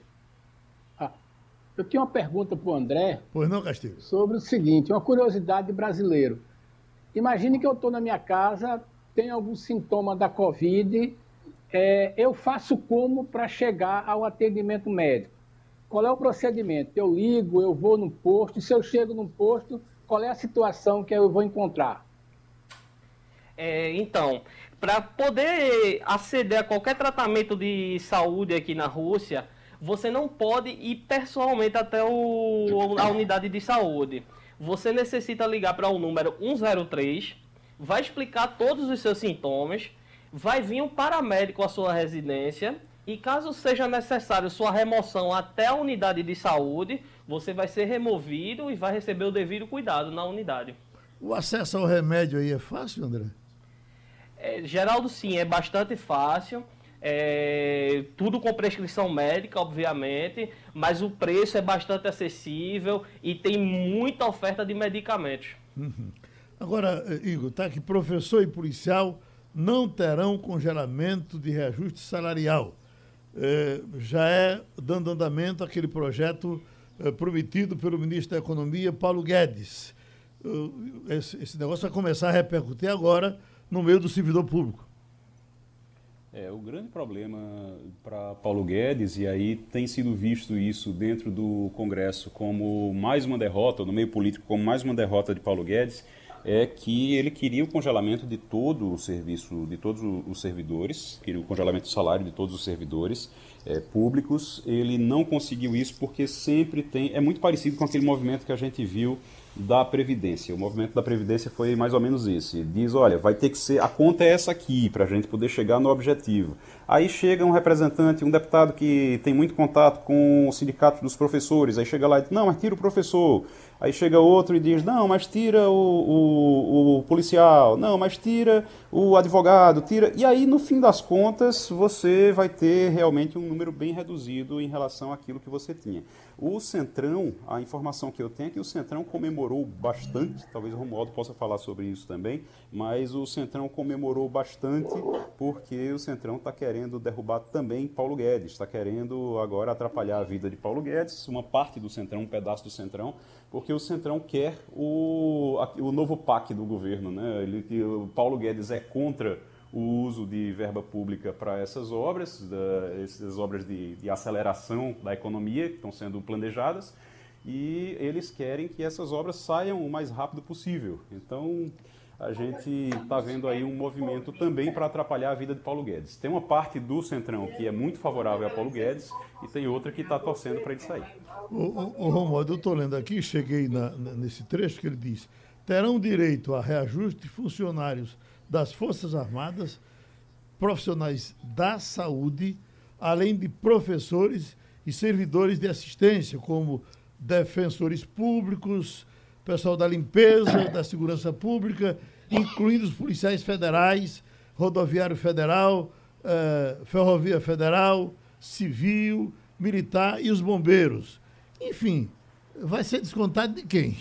Eu tinha uma pergunta para o André. Pois não, Castilho. Sobre o seguinte, uma curiosidade brasileiro. Imagine que eu estou na minha casa, tenho algum sintoma da Covid, é, eu faço como para chegar ao atendimento médico? Qual é o procedimento? Eu ligo, eu vou no posto, e se eu chego no posto, qual é a situação que eu vou encontrar? É, então, para poder aceder a qualquer tratamento de saúde aqui na Rússia, você não pode ir pessoalmente até o, a unidade de saúde. Você necessita ligar para o número 103, vai explicar todos os seus sintomas, vai vir um paramédico à sua residência e caso seja necessário sua remoção até a unidade de saúde, você vai ser removido e vai receber o devido cuidado na unidade. O acesso ao remédio aí é fácil, André? É, Geraldo, sim, é bastante fácil. É, tudo com prescrição médica, obviamente, mas o preço é bastante acessível e tem muita oferta de medicamentos. Uhum. Agora, eh, Igor, tá que professor e policial não terão congelamento de reajuste salarial. É, já é dando andamento aquele projeto é, prometido pelo ministro da Economia, Paulo Guedes. Esse, esse negócio vai começar a repercutir agora no meio do servidor público. É, o grande problema para Paulo Guedes, e aí tem sido visto isso dentro do Congresso como mais uma derrota, no meio político como mais uma derrota de Paulo Guedes, é que ele queria o congelamento de todo o serviço, de todos os servidores, queria o congelamento do salário de todos os servidores é, públicos. Ele não conseguiu isso porque sempre tem, é muito parecido com aquele movimento que a gente viu da Previdência. O movimento da Previdência foi mais ou menos esse. Diz, olha, vai ter que ser, a conta é essa aqui, para a gente poder chegar no objetivo. Aí chega um representante, um deputado que tem muito contato com o sindicato dos professores, aí chega lá e diz, não, mas tira o professor. Aí chega outro e diz, não, mas tira o, o, o, policial, não, mas tira o advogado, tira. E aí, no fim das contas, você vai ter realmente um número bem reduzido em relação àquilo que você tinha. O Centrão, a informação que eu tenho é que o Centrão comemorou bastante, talvez o Romualdo possa falar sobre isso também, mas o Centrão comemorou bastante porque o Centrão está querendo derrubar também Paulo Guedes, está querendo agora atrapalhar a vida de Paulo Guedes, uma parte do Centrão, um pedaço do Centrão, porque o Centrão quer o, o novo PAC do governo. Né? Ele, o Paulo Guedes é contra o uso de verba pública para essas obras, da, essas obras de, de, aceleração da economia que estão sendo planejadas, e eles querem que essas obras saiam o mais rápido possível. Então, a gente está vendo aí um movimento também para atrapalhar a vida de Paulo Guedes. Tem uma parte do Centrão que é muito favorável a Paulo Guedes e tem outra que está torcendo para ele sair. O, Romualdo, eu estou lendo aqui, cheguei na, nesse trecho que ele diz: terão direito a reajuste funcionários das Forças Armadas, profissionais da saúde, além de professores e servidores de assistência, como defensores públicos, pessoal da limpeza, da segurança pública, incluindo os policiais federais, rodoviário federal, eh, ferrovia federal, civil, militar e os bombeiros. Enfim, vai ser descontado de quem?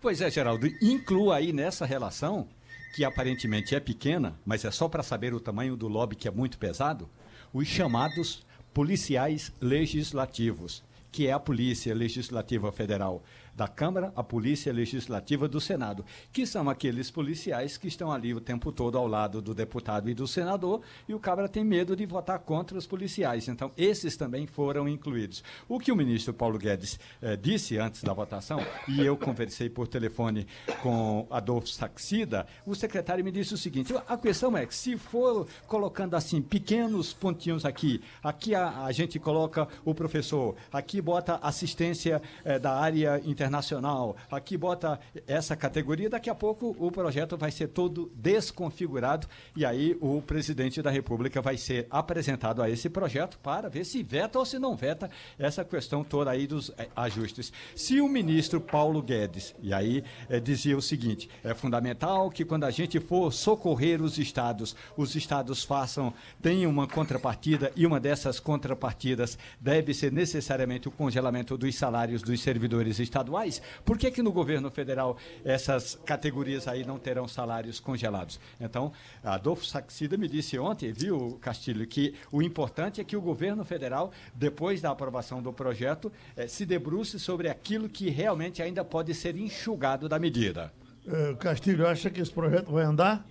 Pois é, Geraldo, inclua aí nessa relação que aparentemente é pequena, mas é só para saber o tamanho do lobby que é muito pesado, os chamados policiais legislativos, que é a Polícia Legislativa Federal da Câmara, a Polícia Legislativa do Senado, que são aqueles policiais que estão ali o tempo todo ao lado do deputado e do senador, e o Câmara tem medo de votar contra os policiais. Então, esses também foram incluídos. O que o ministro Paulo Guedes eh, disse antes da votação, e eu conversei por telefone com Adolfo Saxida, o secretário me disse o seguinte: a questão é que se for colocando assim pequenos pontinhos aqui, aqui a, a gente coloca o professor, aqui bota assistência eh, da área internacional internacional, aqui bota essa categoria, daqui a pouco o projeto vai ser todo desconfigurado e aí o presidente da República vai ser apresentado a esse projeto para ver se veta ou se não veta essa questão toda aí dos eh, ajustes. Se o ministro Paulo Guedes, e aí eh, dizia o seguinte, é fundamental que quando a gente for socorrer os estados, os estados façam, tenham uma contrapartida e uma dessas contrapartidas deve ser necessariamente o congelamento dos salários dos servidores estaduais estaduais, por que, que no governo federal essas categorias aí não terão salários congelados? Então, Adolfo Saxida me disse ontem, viu, Castilho, que o importante é que o governo federal, depois da aprovação do projeto, eh, se debruce sobre aquilo que realmente ainda pode ser enxugado da medida. Uh, Castilho, acha que esse projeto vai andar?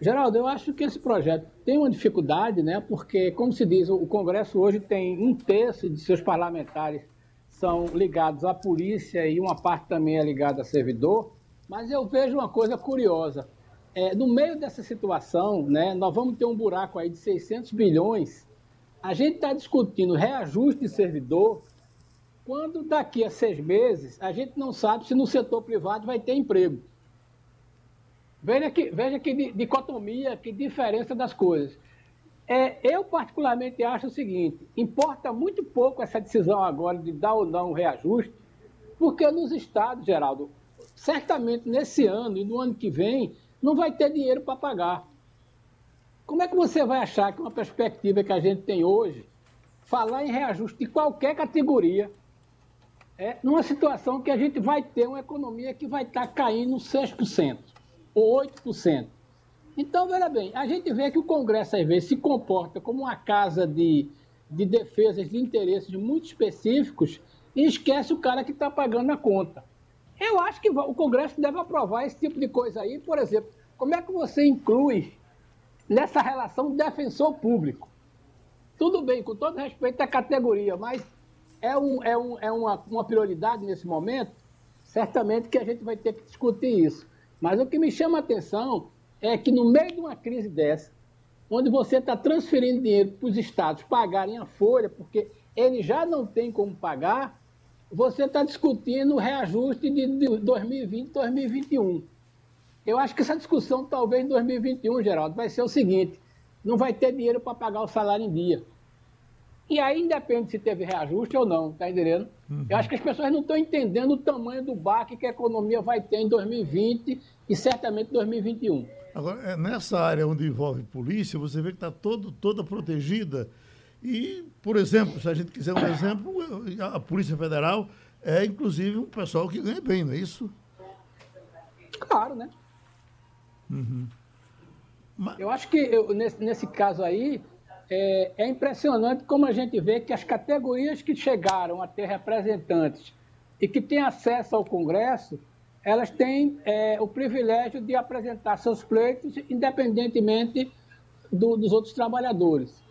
Geraldo, eu acho que esse projeto tem uma dificuldade, né? Porque, como se diz, o Congresso hoje tem um terço de seus parlamentares são ligados à polícia e uma parte também é ligada a servidor, mas eu vejo uma coisa curiosa. É, no meio dessa situação, né, nós vamos ter um buraco aí de 600 bilhões. A gente está discutindo reajuste de servidor, quando daqui a seis meses a gente não sabe se no setor privado vai ter emprego. Veja que, veja que dicotomia, que diferença das coisas. É, eu, particularmente, acho o seguinte: importa muito pouco essa decisão agora de dar ou não um reajuste, porque nos estados, Geraldo, certamente nesse ano e no ano que vem, não vai ter dinheiro para pagar. Como é que você vai achar que uma perspectiva que a gente tem hoje, falar em reajuste de qualquer categoria, é numa situação que a gente vai ter uma economia que vai estar tá caindo 6% ou 8%? Então, veja bem, a gente vê que o Congresso, às vezes, se comporta como uma casa de, de defesas de interesses muito específicos e esquece o cara que está pagando a conta. Eu acho que o Congresso deve aprovar esse tipo de coisa aí. Por exemplo, como é que você inclui nessa relação defensor público? Tudo bem, com todo respeito à categoria, mas é, um, é, um, é uma, uma prioridade nesse momento? Certamente que a gente vai ter que discutir isso. Mas o que me chama a atenção é que no meio de uma crise dessa, onde você está transferindo dinheiro para os estados pagarem a folha, porque eles já não têm como pagar, você está discutindo o reajuste de 2020 2021. Eu acho que essa discussão, talvez em 2021, Geraldo, vai ser o seguinte: não vai ter dinheiro para pagar o salário em dia. E aí independe se teve reajuste ou não, tá entendendo? Uhum. Eu acho que as pessoas não estão entendendo o tamanho do baque que a economia vai ter em 2020 e certamente 2021. Agora, é, nessa área onde envolve polícia, você vê que está toda protegida. E, por exemplo, se a gente quiser um exemplo, a Polícia Federal é, inclusive, um pessoal que ganha bem, não é isso? Claro, né? Uhum. Mas... Eu acho que eu, nesse, nesse caso aí, é, é, impressionante como a gente vê que as categorias que chegaram a ter representantes e que têm acesso ao Congresso elas têm é, o privilégio de apresentar seus pleitos independentemente do, dos outros trabalhadores.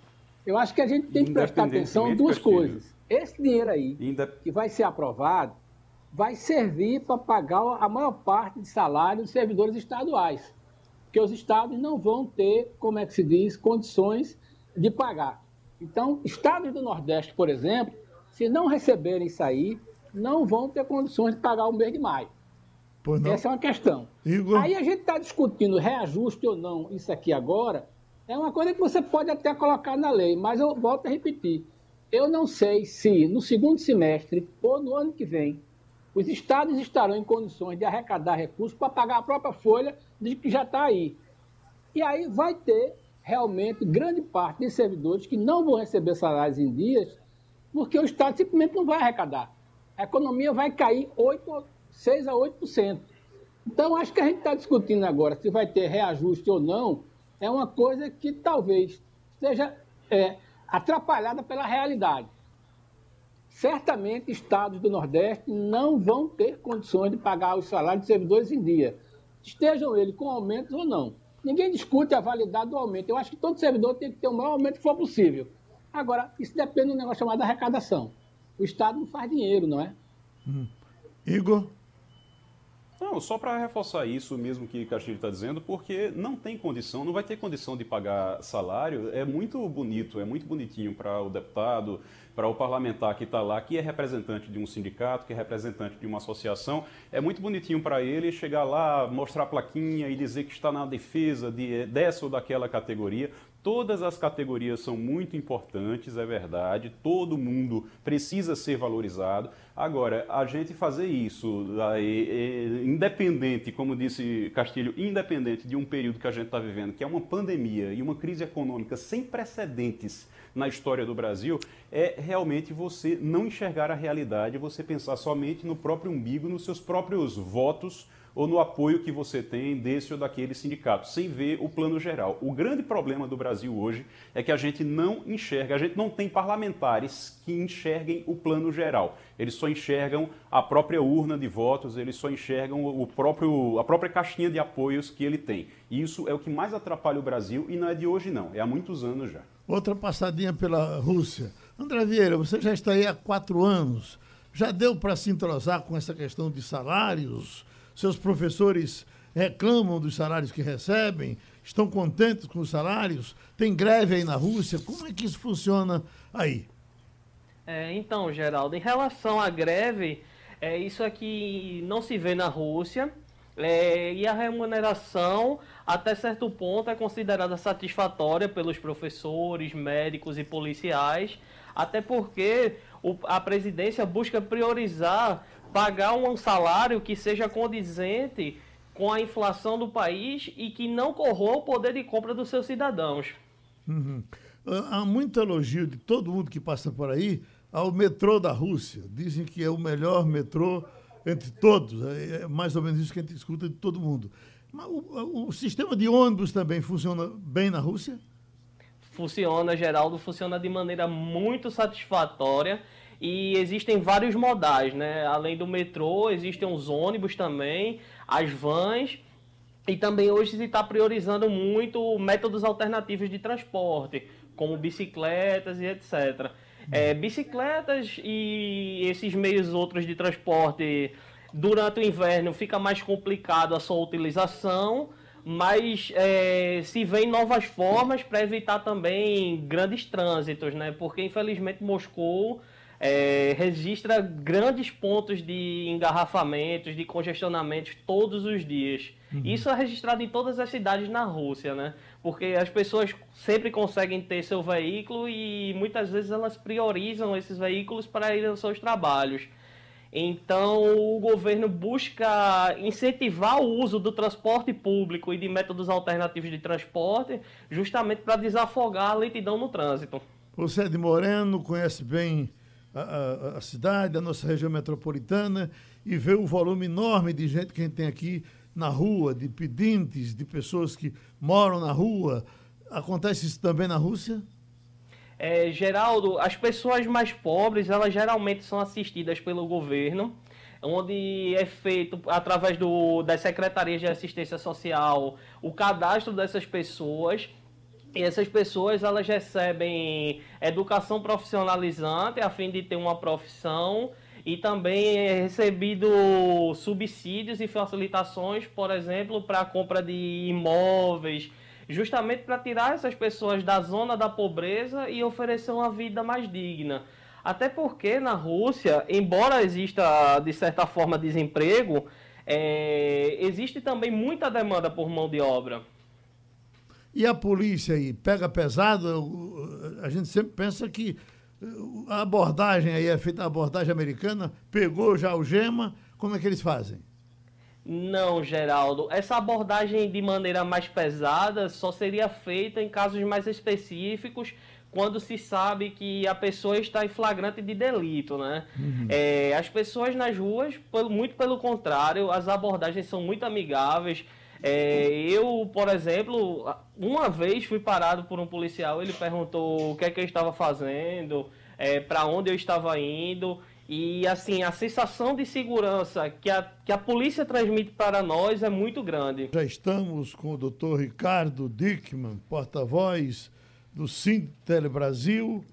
Eu acho que a gente tem que prestar atenção em duas coisas. Esse dinheiro aí, que vai ser aprovado, vai servir para pagar a maior parte de salário dos servidores estaduais, porque os estados não vão ter, como é que se diz, condições de pagar. Então, estados do Nordeste, por exemplo, se não receberem isso aí, não vão ter condições de pagar o mês de maio. Essa é uma questão. Igor... Aí a gente está discutindo reajuste ou não, isso aqui agora, é uma coisa que você pode até colocar na lei, mas eu volto a repetir. Eu não sei se no segundo semestre ou no ano que vem os estados estarão em condições de arrecadar recursos para pagar a própria folha de que já está aí. E aí vai ter realmente grande parte de servidores que não vão receber salários em dias, porque o Estado simplesmente não vai arrecadar. A economia vai cair 8 6 a 8%. Então, acho que a gente está discutindo agora se vai ter reajuste ou não, é uma coisa que talvez seja é, atrapalhada pela realidade. certamente estados do Nordeste não vão ter condições de pagar os salários de servidores em dia, estejam eles com aumentos ou não. Ninguém discute a validade do aumento. Eu acho que todo servidor tem que ter o maior aumento que for possível. Agora, isso depende de um negócio chamado arrecadação. O Estado não faz dinheiro, não é? Hum. Igor? Não, só para reforçar isso mesmo que Castilho está dizendo, porque não tem condição, não vai ter condição de pagar salário. É muito bonito, é muito bonitinho para o deputado, para o parlamentar que está lá, que é representante de um sindicato, que é representante de uma associação, é muito bonitinho para ele chegar lá, mostrar a plaquinha e dizer que está na defesa de, dessa ou daquela categoria. Todas as categorias são muito importantes, é verdade, todo mundo precisa ser valorizado. Agora, a gente fazer isso, independente, como disse Castilho, independente de um período que a gente está vivendo, que é uma pandemia e uma crise econômica sem precedentes na história do Brasil é realmente você não enxergar a realidade, você pensar somente no próprio umbigo, nos seus próprios votos ou no apoio que você tem desse ou daquele sindicato, sem ver o plano geral. O grande problema do Brasil hoje é que a gente não enxerga, a gente não tem parlamentares que enxerguem o plano geral. Eles só enxergam a própria urna de votos, eles só enxergam o próprio, a própria caixinha de apoios que ele tem. E isso é o que mais atrapalha o Brasil e não é de hoje não, é há muitos anos já. Outra passadinha pela Rússia. André Vieira, você já está aí há quatro anos. Já deu para se entrosar com essa questão de salários? Seus professores reclamam dos salários que recebem? Estão contentes com os salários? Tem greve aí na Rússia? Como é que isso funciona aí? É, então, Geraldo, em relação à greve, é, isso aqui não se vê na Rússia. É, e a remuneração, até certo ponto, é considerada satisfatória pelos professores, médicos e policiais, até porque o, a presidência busca priorizar pagar um salário que seja condizente com a inflação do país e que não corroa o poder de compra dos seus cidadãos. Uhum. Há muito elogio de todo mundo que passa por aí ao metrô da Rússia. Dizem que é o melhor metrô entre todos. É, é mais ou menos isso que a gente escuta de todo mundo. Mas o, o sistema de ônibus também funciona bem na Rússia? Funciona, Geraldo, funciona de maneira muito satisfatória e existem vários modais, né? Além do metrô, existem os ônibus também, as vans e também hoje se está priorizando muito métodos alternativos de transporte, como bicicletas e etc. É, bicicletas e esses meios outros de transporte durante o inverno fica mais complicado a sua utilização, mas é, se vem novas formas para evitar também grandes trânsitos, né? Porque infelizmente Moscou é, registra grandes pontos de engarrafamentos, de congestionamentos todos os dias. Uhum. Isso é registrado em todas as cidades na Rússia, né? Porque as pessoas sempre conseguem ter seu veículo e muitas vezes elas priorizam esses veículos para ir aos seus trabalhos. Então, o governo busca incentivar o uso do transporte público e de métodos alternativos de transporte, justamente para desafogar a lentidão no trânsito. Você é de Moreno, conhece bem a, a, cidade, a nossa região metropolitana, e vê o volume enorme de gente que a gente tem aqui na rua, de pedintes, de pessoas que moram na rua. Acontece isso também na Rússia? É, Geraldo, as pessoas mais pobres, elas geralmente são assistidas pelo governo, onde é feito através do, das secretarias de assistência social o cadastro dessas pessoas e essas pessoas elas recebem educação profissionalizante a fim de ter uma profissão e também é recebido subsídios e facilitações, por exemplo, para a compra de imóveis, justamente para tirar essas pessoas da zona da pobreza e oferecer uma vida mais digna. Até porque na Rússia, embora exista de certa forma desemprego, é, existe também muita demanda por mão de obra. E a polícia aí pega pesado? A gente sempre pensa que a abordagem aí é feita a abordagem americana, pegou já o gema, como é que eles fazem? Não, Geraldo. Essa abordagem de maneira mais pesada só seria feita em casos mais específicos, quando se sabe que a pessoa está em flagrante de delito, né? Uhum. É, as pessoas nas ruas, muito pelo contrário, as abordagens são muito amigáveis. É, eu, por exemplo, uma vez fui parado por um policial, ele perguntou o que é que eu estava fazendo, é, para onde eu estava indo. E assim, a sensação de segurança que a, que a polícia transmite para nós é muito grande. Já estamos com o doutor Ricardo Dickman, porta-voz do Sintel Brasil,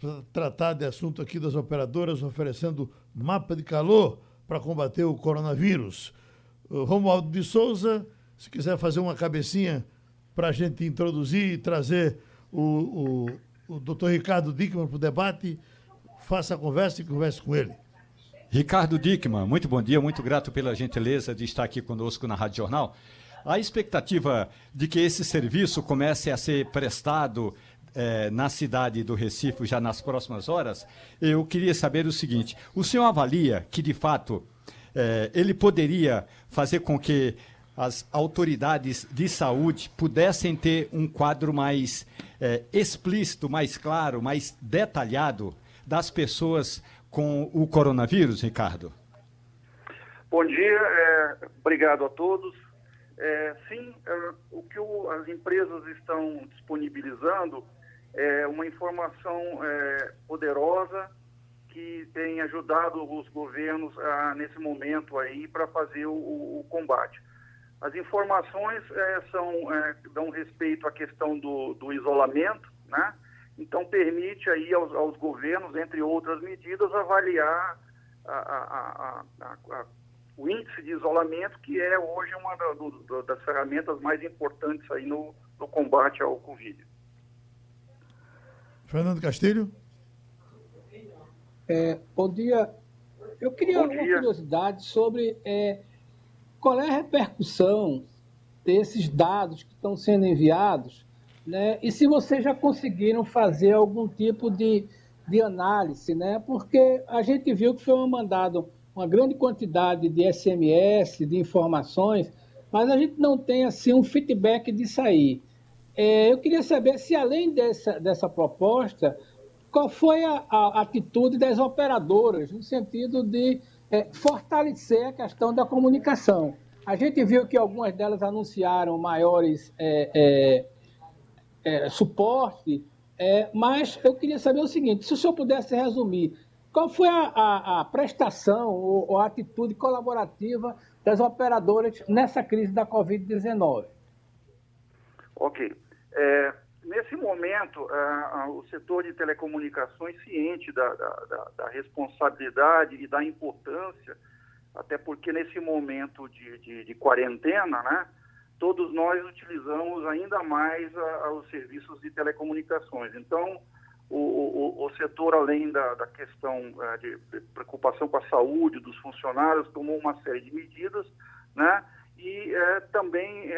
para tratar de assunto aqui das operadoras oferecendo mapa de calor para combater o coronavírus. O Romualdo de Souza, se quiser fazer uma cabecinha para a gente introduzir e trazer o, o, o doutor Ricardo Dickman para o debate, faça a conversa e converse com ele. Ricardo Dickman, muito bom dia, muito grato pela gentileza de estar aqui conosco na Rádio Jornal. A expectativa de que esse serviço comece a ser prestado eh, na cidade do Recife já nas próximas horas, eu queria saber o seguinte: o senhor avalia que, de fato, eh, ele poderia fazer com que as autoridades de saúde pudessem ter um quadro mais eh, explícito, mais claro, mais detalhado das pessoas com o coronavírus, Ricardo? Bom dia, é, obrigado a todos. É, sim, é, o que o, as empresas estão disponibilizando é uma informação poderosa que tem ajudado os governos a, nesse momento aí para fazer o, o, combate. As informações é, são, é, dão respeito à questão do, do isolamento, né? Então, permite aí aos, aos governos, entre outras medidas, avaliar a, a, a, o índice de isolamento, que é hoje uma da, do, das ferramentas mais importantes aí no, no combate ao Covid. Fernando Castilho? É, bom dia. Eu queria uma curiosidade sobre é, qual é a repercussão desses dados que estão sendo enviados né? E se vocês já conseguiram fazer algum tipo de, de análise, né? Porque a gente viu que foi mandado uma grande quantidade de SMS, de informações, mas a gente não tem assim um feedback disso aí. É, eu queria saber se além dessa, dessa proposta, qual foi a, a atitude das operadoras no sentido de é, fortalecer a questão da comunicação. A gente viu que algumas delas anunciaram maiores é, é é, suporte, é, mas eu queria saber o seguinte: se o senhor pudesse resumir, qual foi a, a, a prestação ou, ou, a atitude colaborativa das operadoras nessa crise da Covid-19? Ok. É, nesse momento, é, o setor de telecomunicações, ciente da, da, da, responsabilidade e da importância, até porque nesse momento de, de, de quarentena, né? todos nós utilizamos ainda mais a, a, os serviços de telecomunicações. Então, o, o, o setor, além da, da questão é, de, preocupação com a saúde dos funcionários, tomou uma série de medidas, né? E é, também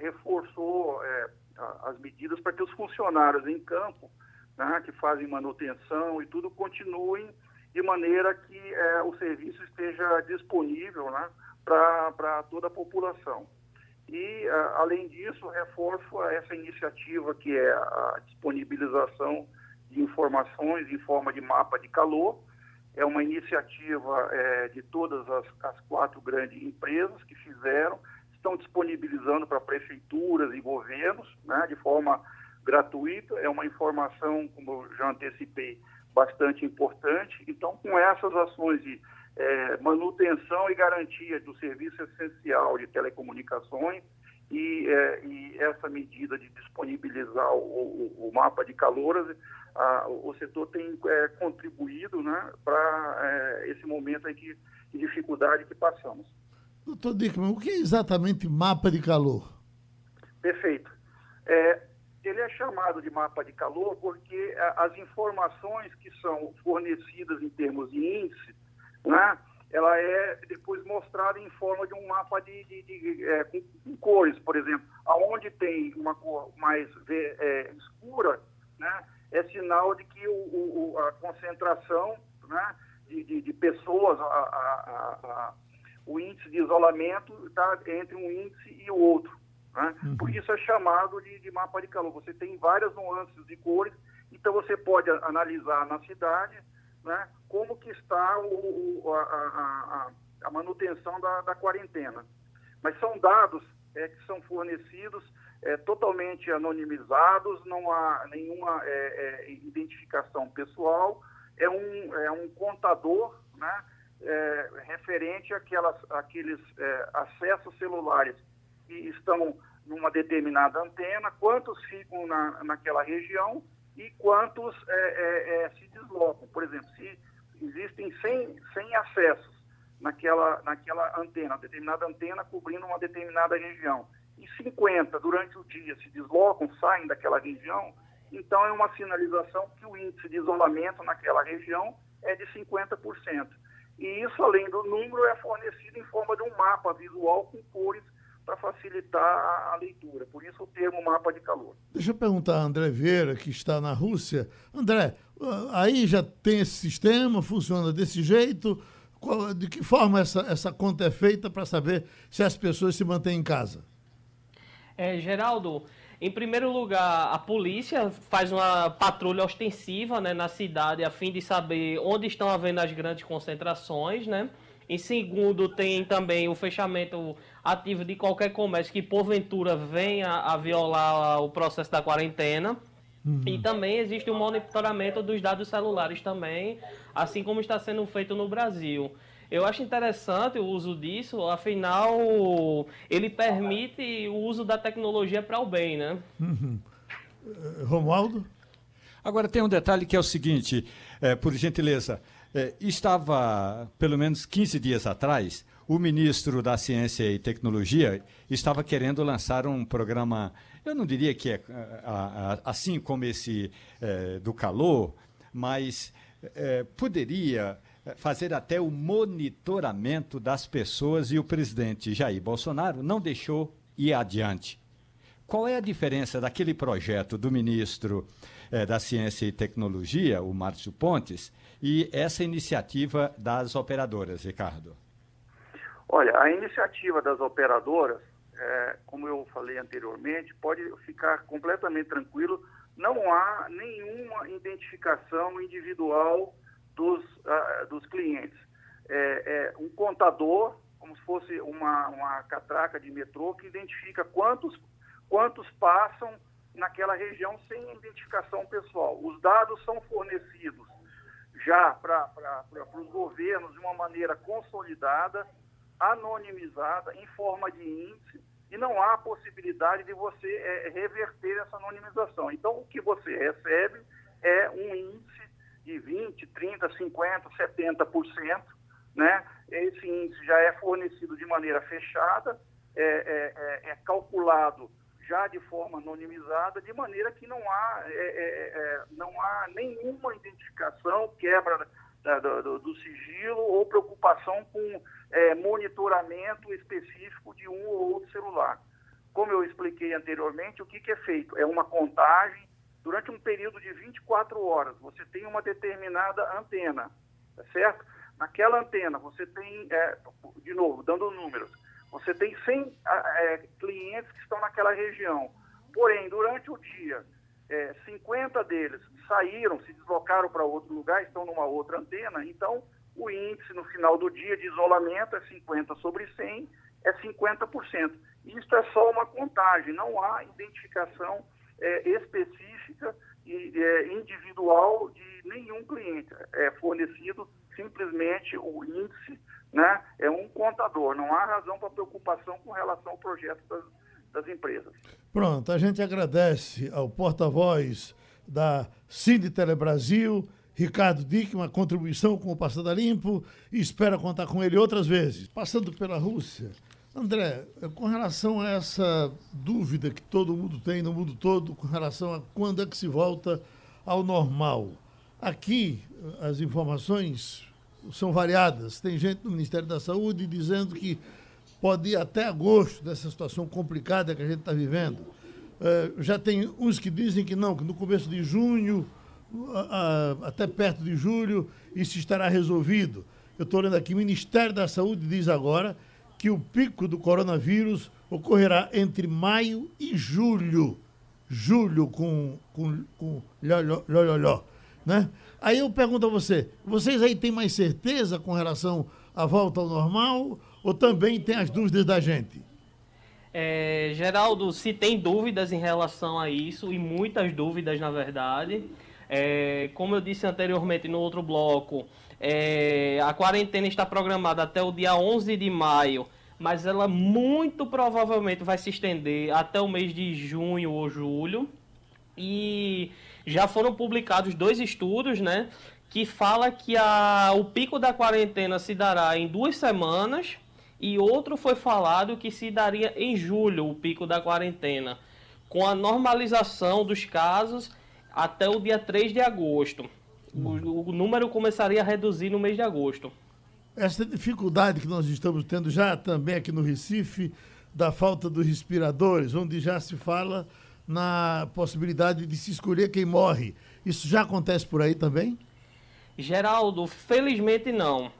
reforçou é, as medidas para que os funcionários em campo, né, que fazem manutenção e tudo, continuem de maneira que é, o serviço esteja disponível né, para toda a população. E, além disso, reforço essa iniciativa que é a disponibilização de informações em forma de mapa de calor. É uma iniciativa é, de todas as, as, quatro grandes empresas que fizeram, estão disponibilizando para prefeituras e governos, né, de forma gratuita. É uma informação, como eu já antecipei, bastante importante. Então, com essas ações de é, manutenção e garantia do serviço essencial de telecomunicações e, é, e essa medida de disponibilizar o, o, o mapa de caloras, a, o setor tem é, contribuído né, para é, esse momento aqui de dificuldade que passamos. Doutor Dickman, o que é exatamente mapa de calor? Perfeito. É, ele é chamado de mapa de calor porque as informações que são fornecidas em termos de índice né? ela é depois mostrada em forma de um mapa de, de, de é, com, com, cores, por exemplo. Aonde tem uma cor mais é, escura, né, é sinal de que o, o a concentração né, de, de, pessoas, a, a, a, o índice de isolamento está entre um índice e o outro. Né? Uhum. Por isso é chamado de, de mapa de calor. Você tem várias nuances de cores, então você pode analisar na cidade né, como que está o, o, a, a, a, manutenção da, da, quarentena. Mas são dados é, que são fornecidos é, totalmente anonimizados, não há nenhuma é, é, identificação pessoal, é um, é um contador né, é, referente àquelas, àqueles é, acessos celulares que estão numa determinada antena, quantos ficam na, naquela região e quantos é, se deslocam. Por exemplo, se existem 100, 100 acessos naquela, naquela antena, determinada antena cobrindo uma determinada região, e 50 durante o dia se deslocam, saem daquela região, então é uma sinalização que o índice de isolamento naquela região é de 50%. E isso, além do número, é fornecido em forma de um mapa visual com cores para facilitar a, leitura. Por isso o termo mapa de calor. Deixa eu perguntar a André Vieira, que está na Rússia. André, aí já tem esse sistema, funciona desse jeito? de que forma essa, essa conta é feita para saber se as pessoas se mantêm em casa? É, Geraldo, em primeiro lugar, a polícia faz uma patrulha ostensiva né, na cidade a fim de saber onde estão havendo as grandes concentrações, né? Em segundo, tem também o fechamento ativo de qualquer comércio que porventura venha a violar o processo da quarentena. Uhum. E também existe o monitoramento dos dados celulares também, assim como está sendo feito no Brasil. Eu acho interessante o uso disso, afinal, ele permite o uso da tecnologia para o bem, né? Uhum. Eh, Romualdo? Agora, tem um detalhe que é o seguinte, é, por gentileza, é, estava, pelo menos 15 dias atrás, o ministro da Ciência e Tecnologia estava querendo lançar um programa, eu não diria que é a, a, assim como esse é, do calor, mas é, poderia fazer até o monitoramento das pessoas e o presidente Jair Bolsonaro não deixou ir adiante. Qual é a diferença daquele projeto do ministro eh, da Ciência e Tecnologia, o Márcio Pontes, e essa iniciativa das operadoras, Ricardo? Olha, a iniciativa das operadoras, é, como eu falei anteriormente, pode ficar completamente tranquilo, não há nenhuma identificação individual dos, uh, dos clientes. É, é, um contador, como se fosse uma, uma catraca de metrô, que identifica quantos, quantos passam naquela região sem identificação pessoal. Os dados são fornecidos já para os governos de uma maneira consolidada, anonimizada, em forma de índice, e não há possibilidade de você é, reverter essa anonimização. Então, o que você recebe é um índice de 20, 30, 50, 70%, né? Esse índice já é fornecido de maneira fechada, é, é, é, é calculado já de forma anonimizada, de maneira que não há, é, é, é não há nenhuma identificação, quebra da, do, do, sigilo ou preocupação com monitoramento específico de um ou outro celular. Como eu expliquei anteriormente, o que, que é feito? É uma contagem durante um período de 24 horas, você tem uma determinada antena, tá certo? Naquela antena, você tem, é, de novo, dando números, você tem 100 é, clientes que estão naquela região. Porém, durante o dia, é, 50 deles saíram, se deslocaram para outro lugar, estão numa outra antena, então o índice no final do dia de isolamento é 50 sobre 100, é 50%. Isso é só uma contagem, não há identificação é, específica e é, individual de nenhum cliente. É fornecido simplesmente o índice, né? É um contador. Não há razão para preocupação com relação ao projeto das, das empresas. Pronto, a gente agradece ao porta-voz da Cine Telebrasil, Ricardo Dick, uma contribuição com o Passada Limpo e espera contar com ele outras vezes. Passando pela Rússia, André, com relação a essa dúvida que todo mundo tem no mundo todo com relação a quando é que se volta ao normal, aqui as informações são variadas. Tem gente do Ministério da Saúde dizendo que pode ir até agosto dessa situação complicada que a gente está vivendo. É, já tem uns que dizem que não, que no começo de junho, até perto de julho, isso estará resolvido. Eu estou olhando aqui, o Ministério da Saúde diz agora que o pico do coronavírus ocorrerá entre maio e julho. Julho com, com, com ló, né? Aí eu pergunto a você, vocês aí têm mais certeza com relação à volta ao normal ou também tem as dúvidas da gente? É, Geraldo, se tem dúvidas em relação a isso, e muitas dúvidas na verdade, é, como eu disse anteriormente no outro bloco, é, a quarentena está programada até o dia 11 de maio, mas ela muito provavelmente vai se estender até o mês de junho ou julho. E já foram publicados dois estudos, né? Que fala que a, o pico da quarentena se dará em duas semanas e outro foi falado que se daria em julho o pico da quarentena, com a normalização dos casos até o dia 3 de agosto. O, o número começaria a reduzir no mês de agosto. Essa dificuldade que nós estamos tendo já também aqui no Recife, da falta dos respiradores, onde já se fala na possibilidade de se escolher quem morre. Isso já acontece por aí também? Geraldo, felizmente não.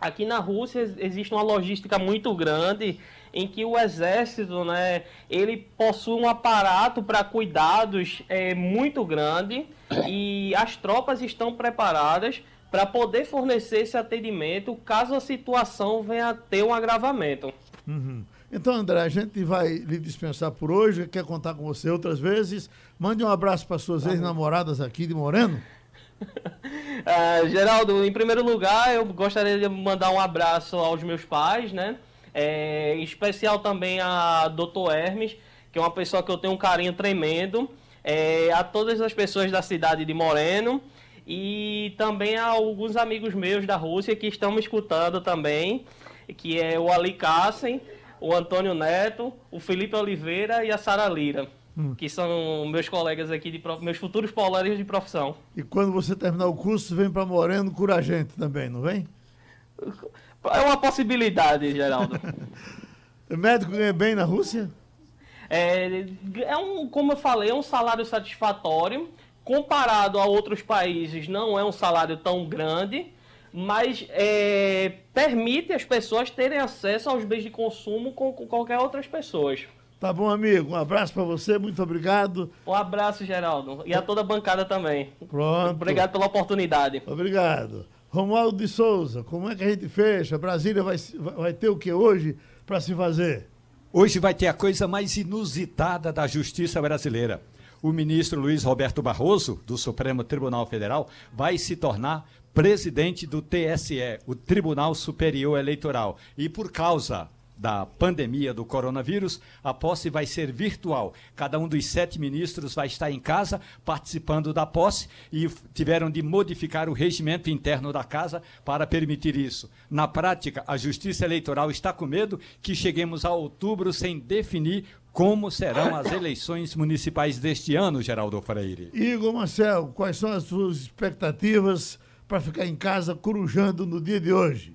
Aqui na Rússia existe uma logística muito grande em que o exército, né, ele possui um aparato para cuidados é, muito grande e as tropas estão preparadas para poder fornecer esse atendimento caso a situação venha a ter um agravamento. Uhum. Então, André, a gente vai lhe dispensar por hoje, quer contar com você outras vezes. Mande um abraço para suas tá ex-namoradas aqui de Moreno. uh, <laughs> Geraldo, em primeiro lugar, eu gostaria de mandar um abraço aos meus pais, né? É, em especial também a Dr. Hermes, que é uma pessoa que eu tenho um carinho tremendo. É, a todas as pessoas da cidade de Moreno e também a alguns amigos meus da Rússia que estão me escutando também, que é o Ali Kassen, o Antônio Neto, o Felipe Oliveira e a Sara Lira hum. que são meus colegas aqui, de meus futuros colegas de profissão. E quando você terminar o curso, vem para Moreno curar gente também, não vem? É uma possibilidade, Geraldo. <laughs> o médico ganha bem na Rússia? É, é um, como eu falei, é um salário satisfatório. Comparado a outros países, não é um salário tão grande, mas é, permite as pessoas terem acesso aos bens de consumo com, com qualquer outras pessoas. Tá bom, amigo. Um abraço para você, muito obrigado. Um abraço, Geraldo. E a toda a bancada também. Pronto. Obrigado pela oportunidade. Obrigado. Romualdo de Souza, como é que a gente fecha? Brasília vai, vai ter o que hoje para se fazer? Hoje vai ter a coisa mais inusitada da justiça brasileira. O ministro Luiz Roberto Barroso, do Supremo Tribunal Federal, vai se tornar presidente do TSE, o Tribunal Superior Eleitoral. E por causa da pandemia do coronavírus, a posse vai ser virtual. Cada um dos sete ministros vai estar em casa participando da posse e tiveram de modificar o regimento interno da casa para permitir isso. Na prática, a Justiça Eleitoral está com medo que cheguemos a outubro sem definir como serão as eleições municipais deste ano, Geraldo Freire. Igor Marcel, quais são as suas expectativas para ficar em casa corujando no dia de hoje?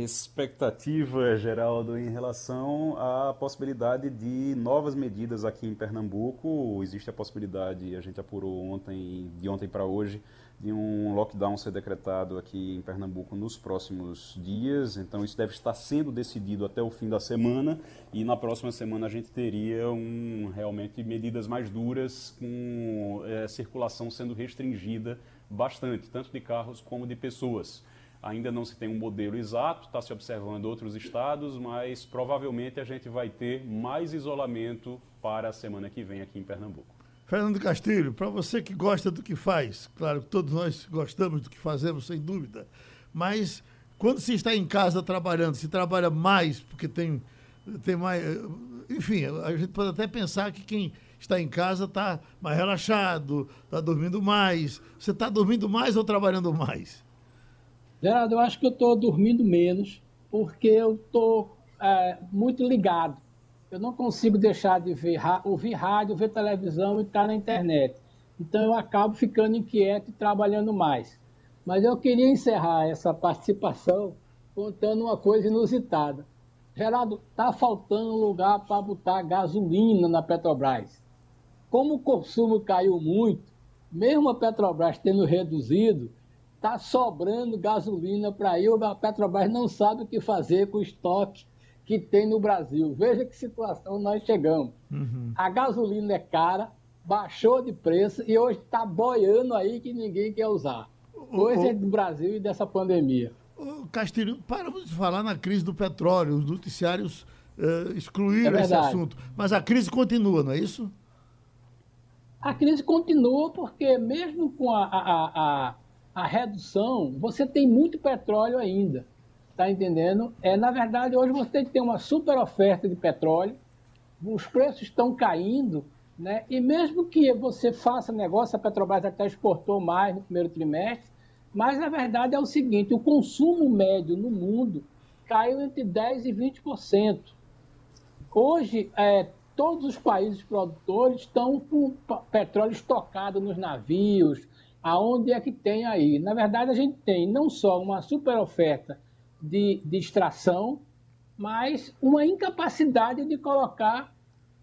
Expectativa, Geraldo, em relação à possibilidade de novas medidas aqui em Pernambuco. Existe a possibilidade, a gente apurou ontem, de ontem para hoje, de um lockdown ser decretado aqui em Pernambuco nos próximos dias. Então, isso deve estar sendo decidido até o fim da semana e na próxima semana a gente teria um, realmente medidas mais duras, com é, circulação sendo restringida bastante, tanto de carros como de pessoas. Ainda não se tem um modelo exato, está se observando outros estados, mas provavelmente a gente vai ter mais isolamento para a semana que vem aqui em Pernambuco. Fernando Castilho, para você que gosta do que faz, claro que todos nós gostamos do que fazemos, sem dúvida, mas quando se está em casa trabalhando, se trabalha mais porque tem, tem mais. Enfim, a gente pode até pensar que quem está em casa está mais relaxado, está dormindo mais. Você está dormindo mais ou trabalhando mais? Geraldo, eu acho que eu estou dormindo menos, porque eu estou é, muito ligado. Eu não consigo deixar de ver, ouvir rádio, ver televisão e estar na internet. Então eu acabo ficando inquieto e trabalhando mais. Mas eu queria encerrar essa participação contando uma coisa inusitada. Geraldo, está faltando lugar para botar gasolina na Petrobras. Como o consumo caiu muito, mesmo a Petrobras tendo reduzido, está sobrando gasolina para ir, a Petrobras não sabe o que fazer com o estoque que tem no Brasil. Veja que situação nós chegamos. Uhum. A gasolina é cara, baixou de preço e hoje está boiando aí que ninguém quer usar. Coisa é do Brasil e dessa pandemia. Castilho, paramos de falar na crise do petróleo. Os noticiários uh, excluir é esse assunto. Mas a crise continua, não é isso? A crise continua porque, mesmo com a, a, a, a redução, você tem muito petróleo ainda. Está entendendo? É, na verdade, hoje você tem uma super oferta de petróleo, os preços estão caindo, né? e mesmo que você faça negócio, a Petrobras até exportou mais no primeiro trimestre, mas na verdade é o seguinte: o consumo médio no mundo caiu entre 10% e 20%. Hoje, é, todos os países produtores estão com petróleo estocado nos navios, aonde é que tem aí? Na verdade, a gente tem não só uma super oferta de, de extração, mas uma incapacidade de colocar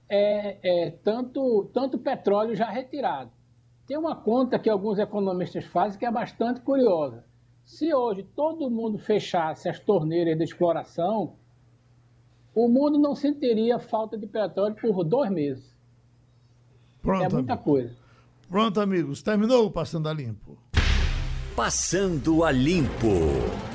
é, é, tanto, tanto petróleo já retirado. Tem uma conta que alguns economistas fazem que é bastante curiosa. Se hoje todo mundo fechasse as torneiras de exploração, o mundo não sentiria falta de petróleo por dois meses. Pronto, é muita coisa. Pronto, amigos. Terminou o Passando a Limpo. Passando a Limpo.